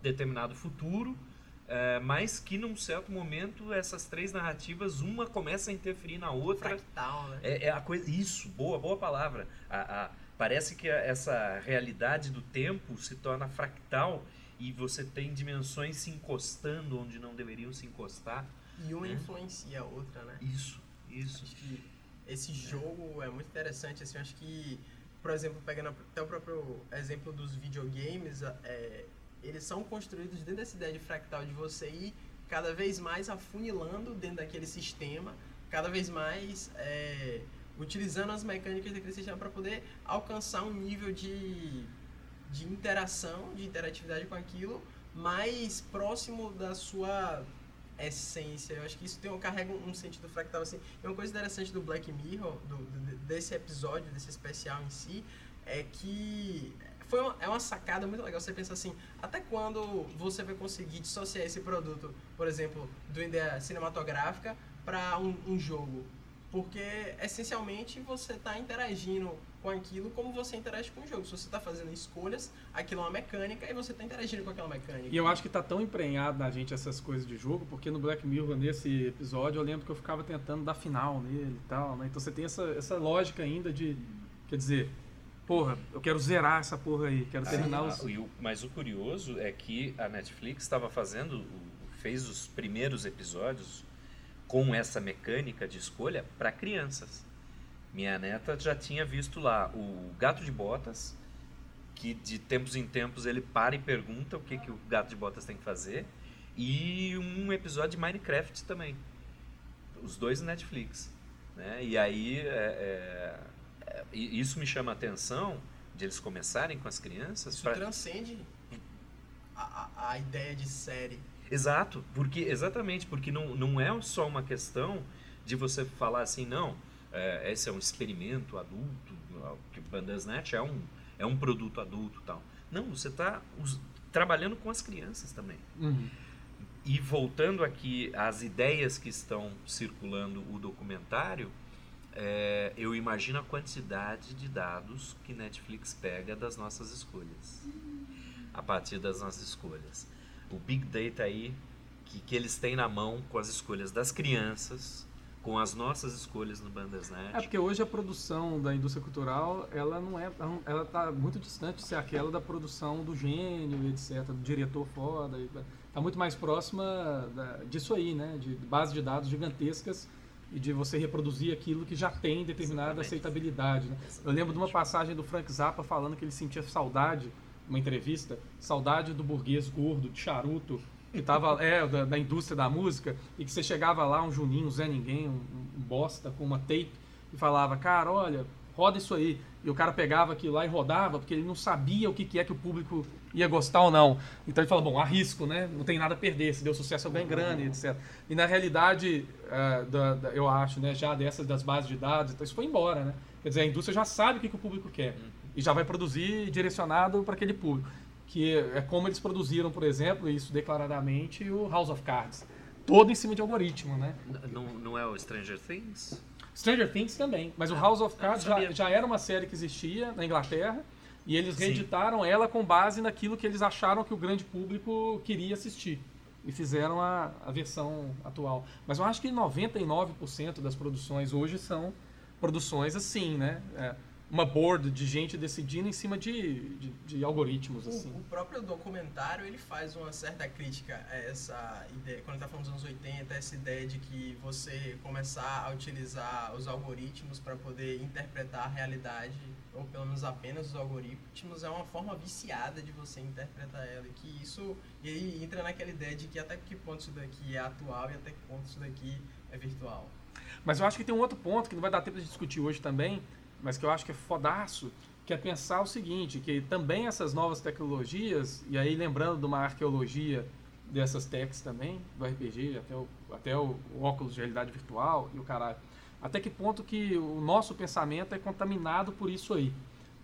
determinado futuro, é, mas que num certo momento essas três narrativas uma começa a interferir na outra. Fractal, né? É, é a coisa isso, boa, boa palavra. A, a, parece que essa realidade do tempo se torna fractal e você tem dimensões se encostando onde não deveriam se encostar. E uma né? influencia a outra, né? Isso, isso. Acho que esse jogo é muito interessante, assim, acho que, por exemplo, pegando até o próprio exemplo dos videogames, é, eles são construídos dentro dessa ideia de fractal de você ir cada vez mais afunilando dentro daquele sistema, cada vez mais é, utilizando as mecânicas daquele sistema para poder alcançar um nível de, de interação, de interatividade com aquilo mais próximo da sua essência. Eu acho que isso tem, carrega um sentido fractal assim. E uma coisa interessante do Black Mirror, do, do, desse episódio, desse especial em si, é que foi uma, é uma sacada muito legal. Você pensa assim, até quando você vai conseguir dissociar esse produto, por exemplo, do ideia cinematográfica para um, um jogo? Porque, essencialmente, você está interagindo com aquilo como você interage com o jogo. Se você está fazendo escolhas, aquilo é uma mecânica e você está interagindo com aquela mecânica. E eu acho que está tão emprenhado na gente essas coisas de jogo, porque no Black Mirror, nesse episódio, eu lembro que eu ficava tentando dar final nele e tal, né? Então você tem essa, essa lógica ainda de, quer dizer, porra, eu quero zerar essa porra aí, quero terminar ah, os... O, mas o curioso é que a Netflix estava fazendo, fez os primeiros episódios com essa mecânica de escolha para crianças. Minha neta já tinha visto lá o Gato de Botas, que de tempos em tempos ele para e pergunta o que, que o Gato de Botas tem que fazer, e um episódio de Minecraft também. Os dois Netflix. Né? E aí é, é, é, isso me chama a atenção de eles começarem com as crianças. Isso pra... transcende a, a, a ideia de série Exato, porque exatamente, porque não, não é só uma questão de você falar assim, não, é, esse é um experimento adulto, que o Bandersnatch é um, é um produto adulto tal. Não, você está trabalhando com as crianças também. Uhum. E voltando aqui às ideias que estão circulando o documentário, é, eu imagino a quantidade de dados que Netflix pega das nossas escolhas. A partir das nossas escolhas o Big Data aí que, que eles têm na mão com as escolhas das crianças, com as nossas escolhas no Bandersnatch. É porque hoje a produção da indústria cultural, ela não é, ela está muito distante de ser aquela da produção do gênio, etc, do diretor foda, está muito mais próxima da, disso aí, né, de base de dados gigantescas e de você reproduzir aquilo que já tem determinada Exatamente. aceitabilidade. Né? Eu lembro de uma passagem do Frank Zappa falando que ele sentia saudade uma entrevista, saudade do burguês gordo, de charuto, que tava, é, da, da, indústria da música, e que você chegava lá, um Juninho, um Zé Ninguém, um, um bosta com uma tape, e falava, cara, olha, roda isso aí. E o cara pegava aquilo lá e rodava, porque ele não sabia o que, que é que o público ia gostar ou não. Então ele fala, bom, arrisco, né? Não tem nada a perder, se deu sucesso eu ganho grana, etc. E na realidade, uh, da, da, eu acho, né, já dessas das bases de dados, então isso foi embora, né? Quer dizer, a indústria já sabe o que, que o público quer e já vai produzir direcionado para aquele público. Que é como eles produziram, por exemplo, isso declaradamente, o House of Cards. Todo em cima de algoritmo, né? Não, não é o Stranger Things? Stranger Things também, mas o House of Cards já, já era uma série que existia na Inglaterra e eles reeditaram Sim. ela com base naquilo que eles acharam que o grande público queria assistir e fizeram a, a versão atual. Mas eu acho que 99% das produções hoje são produções assim, né? É, uma board de gente decidindo em cima de, de, de algoritmos. Assim. O, o, próprio documentário ele faz uma certa crítica a essa ideia, quando está falando dos anos 80, essa ideia de que você começar a utilizar os algoritmos para poder interpretar a realidade, ou pelo menos apenas os algoritmos, é uma forma viciada de você interpretar ela. E que isso e aí entra naquela ideia de que até que ponto isso daqui é atual e até que ponto isso daqui é virtual. Mas eu acho que tem um outro ponto que não vai dar tempo de discutir hoje também, mas que eu acho que é fodaço, que é pensar o seguinte, que também essas novas tecnologias, e aí lembrando de uma arqueologia dessas techs também, do RPG, até o, até o, óculos de realidade virtual e o caralho, até que ponto que o nosso pensamento é contaminado por isso aí.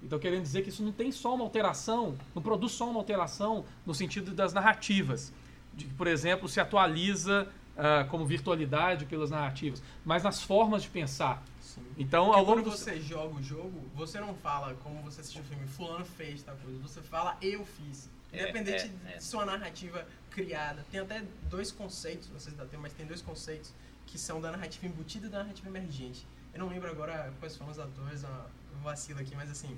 Então, querendo dizer que isso não tem só uma alteração, não produz só uma alteração no sentido das narrativas. De que, por exemplo, se atualiza uh, como virtualidade pelas narrativas, mas nas formas de pensar. Sim. Então, Porque ao longo quando do... você joga o jogo, você não fala como você assistiu o filme, fulano fez tal coisa, você fala eu fiz. É, Independente é, é. de sua narrativa criada. Tem até dois conceitos, não sei se dá tempo, mas tem dois conceitos que são da narrativa embutida e da narrativa emergente. Eu não lembro agora quais foram os atores, um vacilo aqui, mas assim,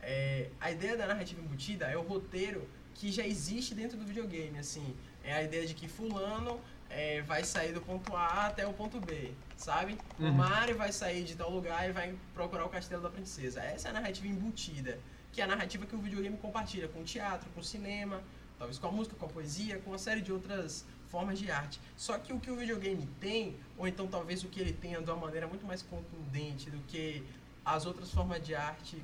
é, a ideia da narrativa embutida é o roteiro que já existe dentro do videogame, assim, é a ideia de que fulano é, vai sair do ponto A até o ponto B, sabe? O Uhum. Mario vai sair de tal lugar e vai procurar o castelo da princesa. Essa é a narrativa embutida, que é a narrativa que o videogame compartilha com o teatro, com o cinema, talvez com a música, com a poesia, com uma série de outras formas de arte. Só que o que o videogame tem, ou então talvez o que ele tenha de uma maneira muito mais contundente do que as outras formas de arte,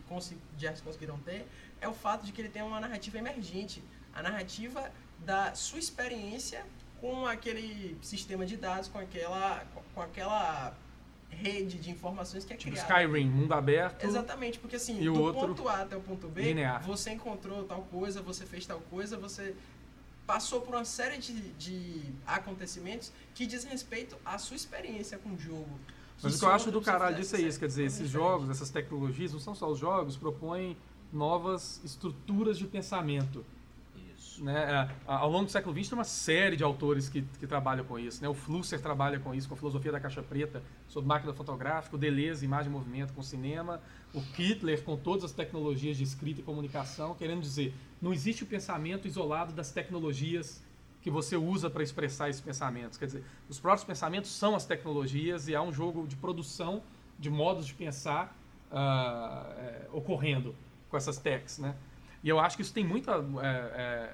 de arte conseguiram ter, é o fato de que ele tem uma narrativa emergente. A narrativa da sua experiência com aquele sistema de dados, com aquela, com aquela rede de informações que é Tipo criada. Skyrim, mundo aberto. Exatamente, porque assim, do ponto A até o ponto B, linear. você encontrou tal coisa, você fez tal coisa, você passou por uma série de, de acontecimentos que diz respeito à sua experiência com o jogo. Mas o que eu acho do caralho disso é isso, quer dizer, esses jogos, essas tecnologias, não são só os jogos, propõem novas estruturas de pensamento. Né? É, Ao longo do século XX tem uma série de autores que, que trabalham com isso. Né? O Flusser trabalha com isso, com a filosofia da caixa preta, sobre máquina fotográfica, o Deleuze, imagem e movimento com cinema, o Kittler com todas as tecnologias de escrita e comunicação, querendo dizer, não existe o pensamento isolado das tecnologias que você usa para expressar esses pensamentos. Quer dizer, os próprios pensamentos são as tecnologias e há um jogo de produção de modos de pensar ah, é, ocorrendo com essas techs, né? E eu acho que isso tem muita, é, é,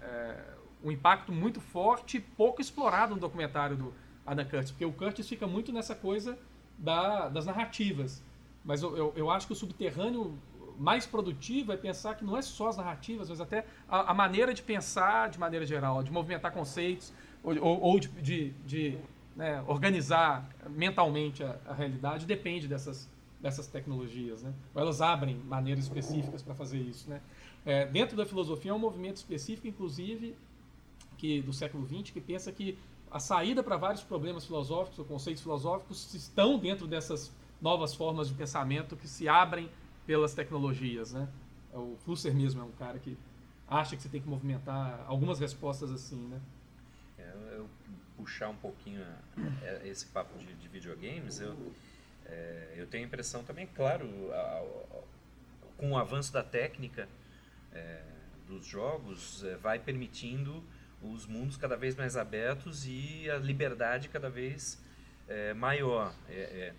é, um impacto muito forte pouco explorado no documentário do Adam Curtis, porque o Curtis fica muito nessa coisa da- das narrativas. Mas eu, eu, eu acho que o subterrâneo mais produtivo é pensar que não é só as narrativas, mas até a, a maneira de pensar de maneira geral, de movimentar conceitos ou, ou, ou de, de, de, né, organizar mentalmente a, a realidade depende dessas, dessas tecnologias. Né? Ou elas abrem maneiras específicas para fazer isso. Né? É, dentro da filosofia é um movimento específico, inclusive, que do século XX, que pensa que a saída para vários problemas filosóficos ou conceitos filosóficos estão dentro dessas novas formas de pensamento que se abrem pelas tecnologias, né? O Flusser mesmo é um cara que acha que você tem que movimentar algumas respostas assim, né? É, eu puxar um pouquinho a- esse papo de, de videogames, eu, é, eu tenho a impressão também, claro, a- a- com o avanço da técnica é, dos jogos, é, vai permitindo os mundos cada vez mais abertos e a liberdade cada vez é, maior. É, é,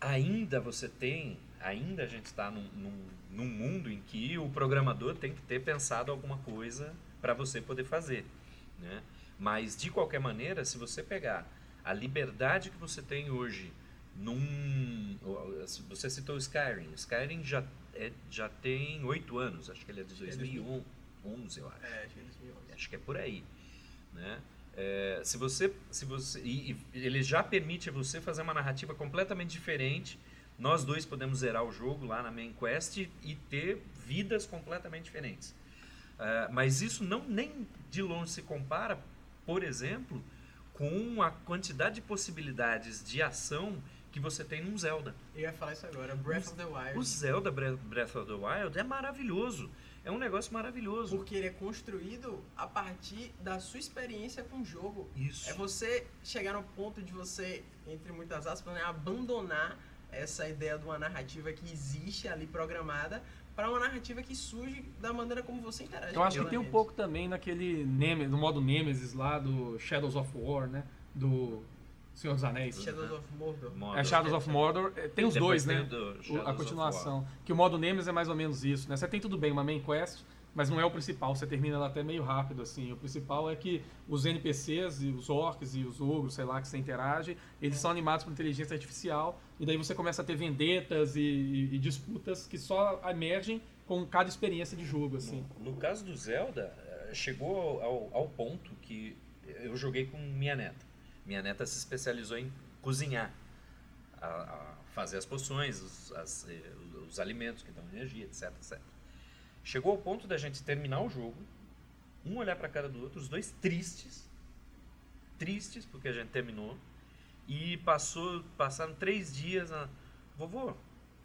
ainda você tem, ainda a gente está num, num, num mundo em que o programador tem que ter pensado alguma coisa para você poder fazer. Né? Mas, de qualquer maneira, se você pegar a liberdade que você tem hoje num... Você citou Skyrim. Skyrim já, é, já tem oito anos, acho que ele é de que é 2011, eu acho. É, acho que é 2011. Acho que é por aí. Né? É, se você, se você, e, e ele já permite você fazer uma narrativa completamente diferente. Nós dois podemos zerar o jogo lá na main quest e, ter vidas completamente diferentes. É, mas isso não nem de longe se compara, por exemplo, com a quantidade de possibilidades de ação que você tem num Zelda. Eu ia falar isso agora, Breath of the Wild. O Zelda Bre- Breath of the Wild é maravilhoso. É um negócio maravilhoso. Porque ele é construído a partir da sua experiência com o jogo. Isso. É você chegar no ponto de você, entre muitas aspas, né, abandonar essa ideia de uma narrativa que existe ali programada para uma narrativa que surge da maneira como você interage. Eu acho que tem um pouco também naquele Neme- no modo Nemesis lá do Shadows of War, né? Do Senhor dos Anéis. Shadows of Mordor. Mordor. É Shadows of Mordor. é, Tem os dois, tem né? do a continuação. Que o modo Nemesis é mais ou menos isso, né? Você tem tudo bem, uma main quest, mas não é o principal. Você termina ela até meio rápido, assim. O principal é que os NPCs e os orcs e os ogros, sei lá, que você interage, eles são animados por inteligência artificial. E daí você começa a ter vendetas e, e- e disputas que só emergem com cada experiência de jogo, assim. No, no caso do Zelda, eh, chegou ao, ao ponto que eu joguei com minha neta. Minha neta se especializou em cozinhar a, a fazer as poções, os, as, eh, os alimentos que dão energia, etc, etc. Chegou ao ponto da gente terminar o jogo, um olhar para a cara do outro, os dois tristes, tristes porque a gente terminou, e passou, passaram três dias. Na... Vovô,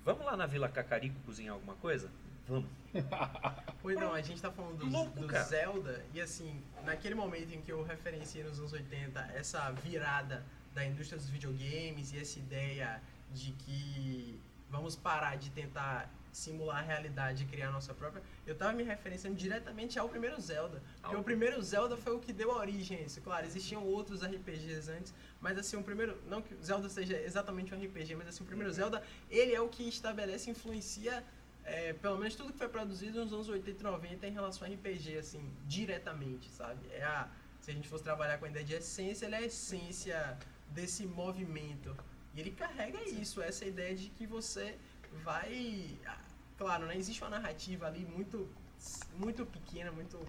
vamos lá na Vila Cacarico cozinhar alguma coisa? Vamos. Pois não, a gente tá falando do, Louco, do. Zelda, e assim, naquele momento em que eu referenciei nos anos 80 essa virada da indústria dos videogames e essa ideia de que vamos parar de tentar simular a realidade e criar a nossa própria, eu tava me referenciando diretamente ao primeiro Zelda. Porque o primeiro Zelda foi o que deu origem a isso. Claro, existiam outros RPGs antes, mas assim, o primeiro, não que o Zelda seja exatamente um RPG, mas assim, o primeiro Zelda, ele é o que estabelece influencia é, pelo menos tudo que foi produzido nos anos 80 e 90 em relação a RPG, assim, diretamente, sabe? É a, se a gente fosse trabalhar com a ideia de essência, ele é a essência desse movimento. E ele carrega isso, essa ideia de que você vai. Claro, né? Existe uma narrativa ali muito, muito pequena, muito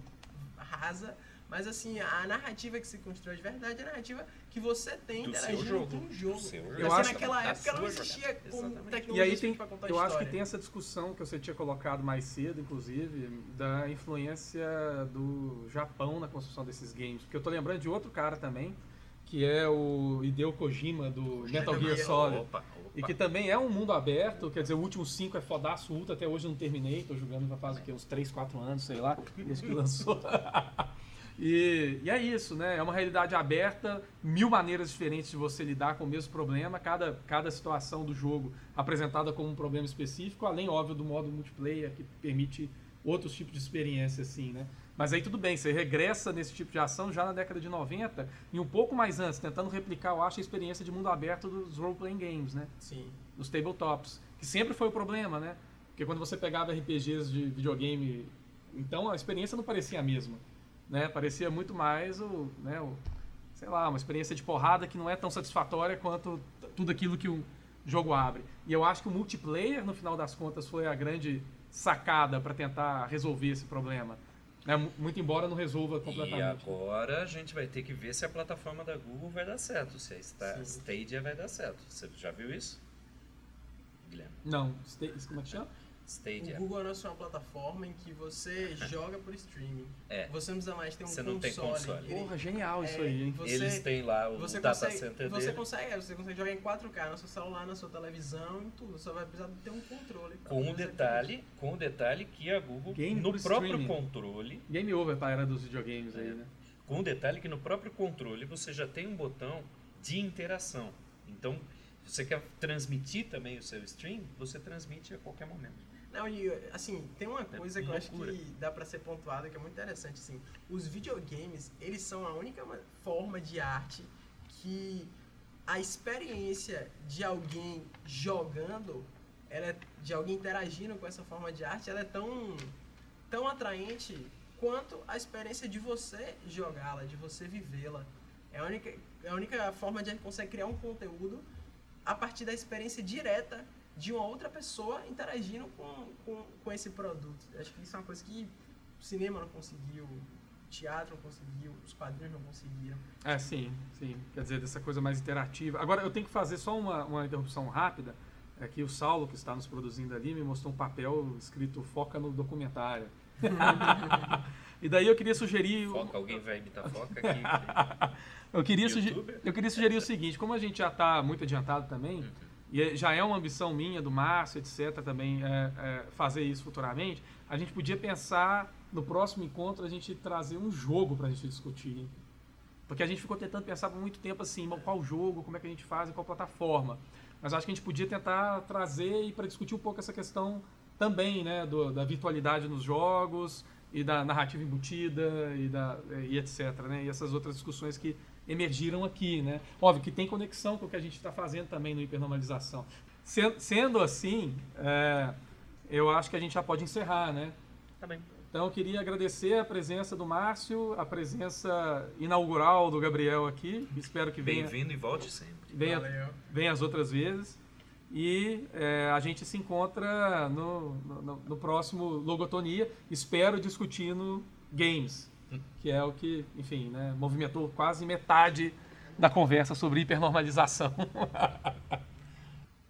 rasa, mas assim, a narrativa que se constrói de verdade é a narrativa que você tem Do interagindo jogo. com o jogo. Mas, jogo. Eu assim, acho- naquela da época não existia como tecnologia E aí tem, pra contar eu acho que tem essa discussão que você tinha colocado mais cedo, inclusive, da influência do Japão na construção desses games. Porque eu tô lembrando de outro cara também, que é o Hideo Kojima do Metal Gear Gear. Solid. Opa, opa. E que também é um mundo aberto, quer dizer, o último 5 é fodaço ultra, até hoje eu não terminei, tô jogando já faz o quê? uns 3, 4 anos, sei lá, desde que lançou. e, e é isso, né? É uma realidade aberta, mil maneiras diferentes de você lidar com o mesmo problema, cada, cada situação do jogo apresentada como um problema específico, além, óbvio, do modo multiplayer, que permite outros tipos de experiência, assim, né? Mas aí tudo bem, você regressa nesse tipo de ação já na década de 90 e um pouco mais antes, tentando replicar, eu acho, a experiência de mundo aberto dos role-playing games, né? Sim. Dos tabletops, que sempre foi o problema, né? Porque quando você pegava RPGs de videogame, então a experiência não parecia a mesma, né? Parecia muito mais o, né, o sei lá, uma experiência de porrada que não é tão satisfatória quanto tudo aquilo que o jogo abre. E eu acho que o multiplayer, no final das contas, foi a grande sacada para tentar resolver esse problema. Né? Mu- Muito embora não resolva E completamente. agora a gente vai ter que ver se a plataforma da Google vai dar certo, se a Sta- Sim. Stadia vai dar certo. Você já viu isso? Guilherme? Não, como é que chama? Stadia. O Google anunciou uma plataforma em que você joga por streaming. É. Você não precisa mais ter um Você console. não tem console. Ele- Porra, genial isso é, aí, hein? Você, Eles têm lá o você data consegue, center você dele. consegue, é, você consegue jogar em 4K no seu celular, na sua televisão, em tudo. Só vai precisar ter um controle. Com o fazer detalhe, com o detalhe que a Google Game no próprio streaming. controle, Game over para a era dos videogames aí, É. né? com o detalhe que no próprio controle você já tem um botão de interação. Então, se você quer transmitir também o seu stream, você transmite a qualquer momento. Não, e assim, tem uma coisa que eu acho que dá pra ser pontuada que é muito interessante, assim. Os videogames, eles são a única ma- forma de arte que a experiência de alguém jogando, ela é, de alguém interagindo com essa forma de arte, ela é tão, tão atraente quanto a experiência de você jogá-la, de você vivê-la. É a única, é a única forma de a gente conseguir criar um conteúdo a partir da experiência direta de uma outra pessoa interagindo com, com, com esse produto. Acho que isso é uma coisa que o cinema não conseguiu, o teatro não conseguiu, os quadrinhos não conseguiram. É, sim, sim. Quer dizer, dessa coisa mais interativa. Agora, eu tenho que fazer só uma, uma interrupção rápida. É que o Saulo, que está nos produzindo ali, me mostrou um papel escrito Foca no documentário. e daí eu queria sugerir... Foca, alguém vai imitar foca aqui. Eu queria, suge- Youtuber? eu queria sugerir o seguinte, como a gente já está muito adiantado também, e é- já é uma ambição minha, do Márcio, etc., também é, é, fazer isso futuramente, a gente podia pensar no próximo encontro a gente trazer um jogo para a gente discutir. hein? Porque a gente ficou tentando pensar por muito tempo assim, "Bom, qual jogo, como é que a gente faz, qual plataforma. Mas acho que a gente podia tentar trazer e para discutir um pouco essa questão também, né, do- da virtualidade nos jogos e da narrativa embutida e, da, e etc, né, e essas outras discussões que emergiram aqui, né. Óbvio que tem conexão com o que a gente está fazendo também no hipernormalização. Sen- Sendo assim, é, eu acho que a gente já pode encerrar, né. Tá bem. Então eu queria agradecer a presença do Márcio, a presença inaugural do Gabriel aqui. Espero que venha, Bem-vindo e volte sempre. venha, Valeu. venha as outras vezes. E é, a gente se encontra no, no, no próximo Logotonia, espero discutindo games, que é o que, enfim, né, movimentou quase metade da conversa sobre hipernormalização.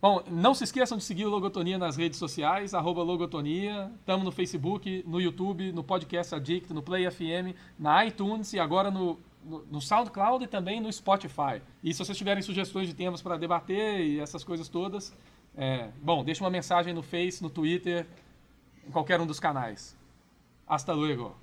Bom, não se esqueçam de seguir o Logotonia nas redes sociais, arroba Logotonia. Estamos no Facebook, no YouTube, no Podcast Addict, no Play FM, na iTunes e agora no, no, no SoundCloud e também no Spotify. E se vocês tiverem sugestões de temas para debater e essas coisas todas, é, bom, deixe uma mensagem no Face, no Twitter, em qualquer um dos canais. Hasta luego.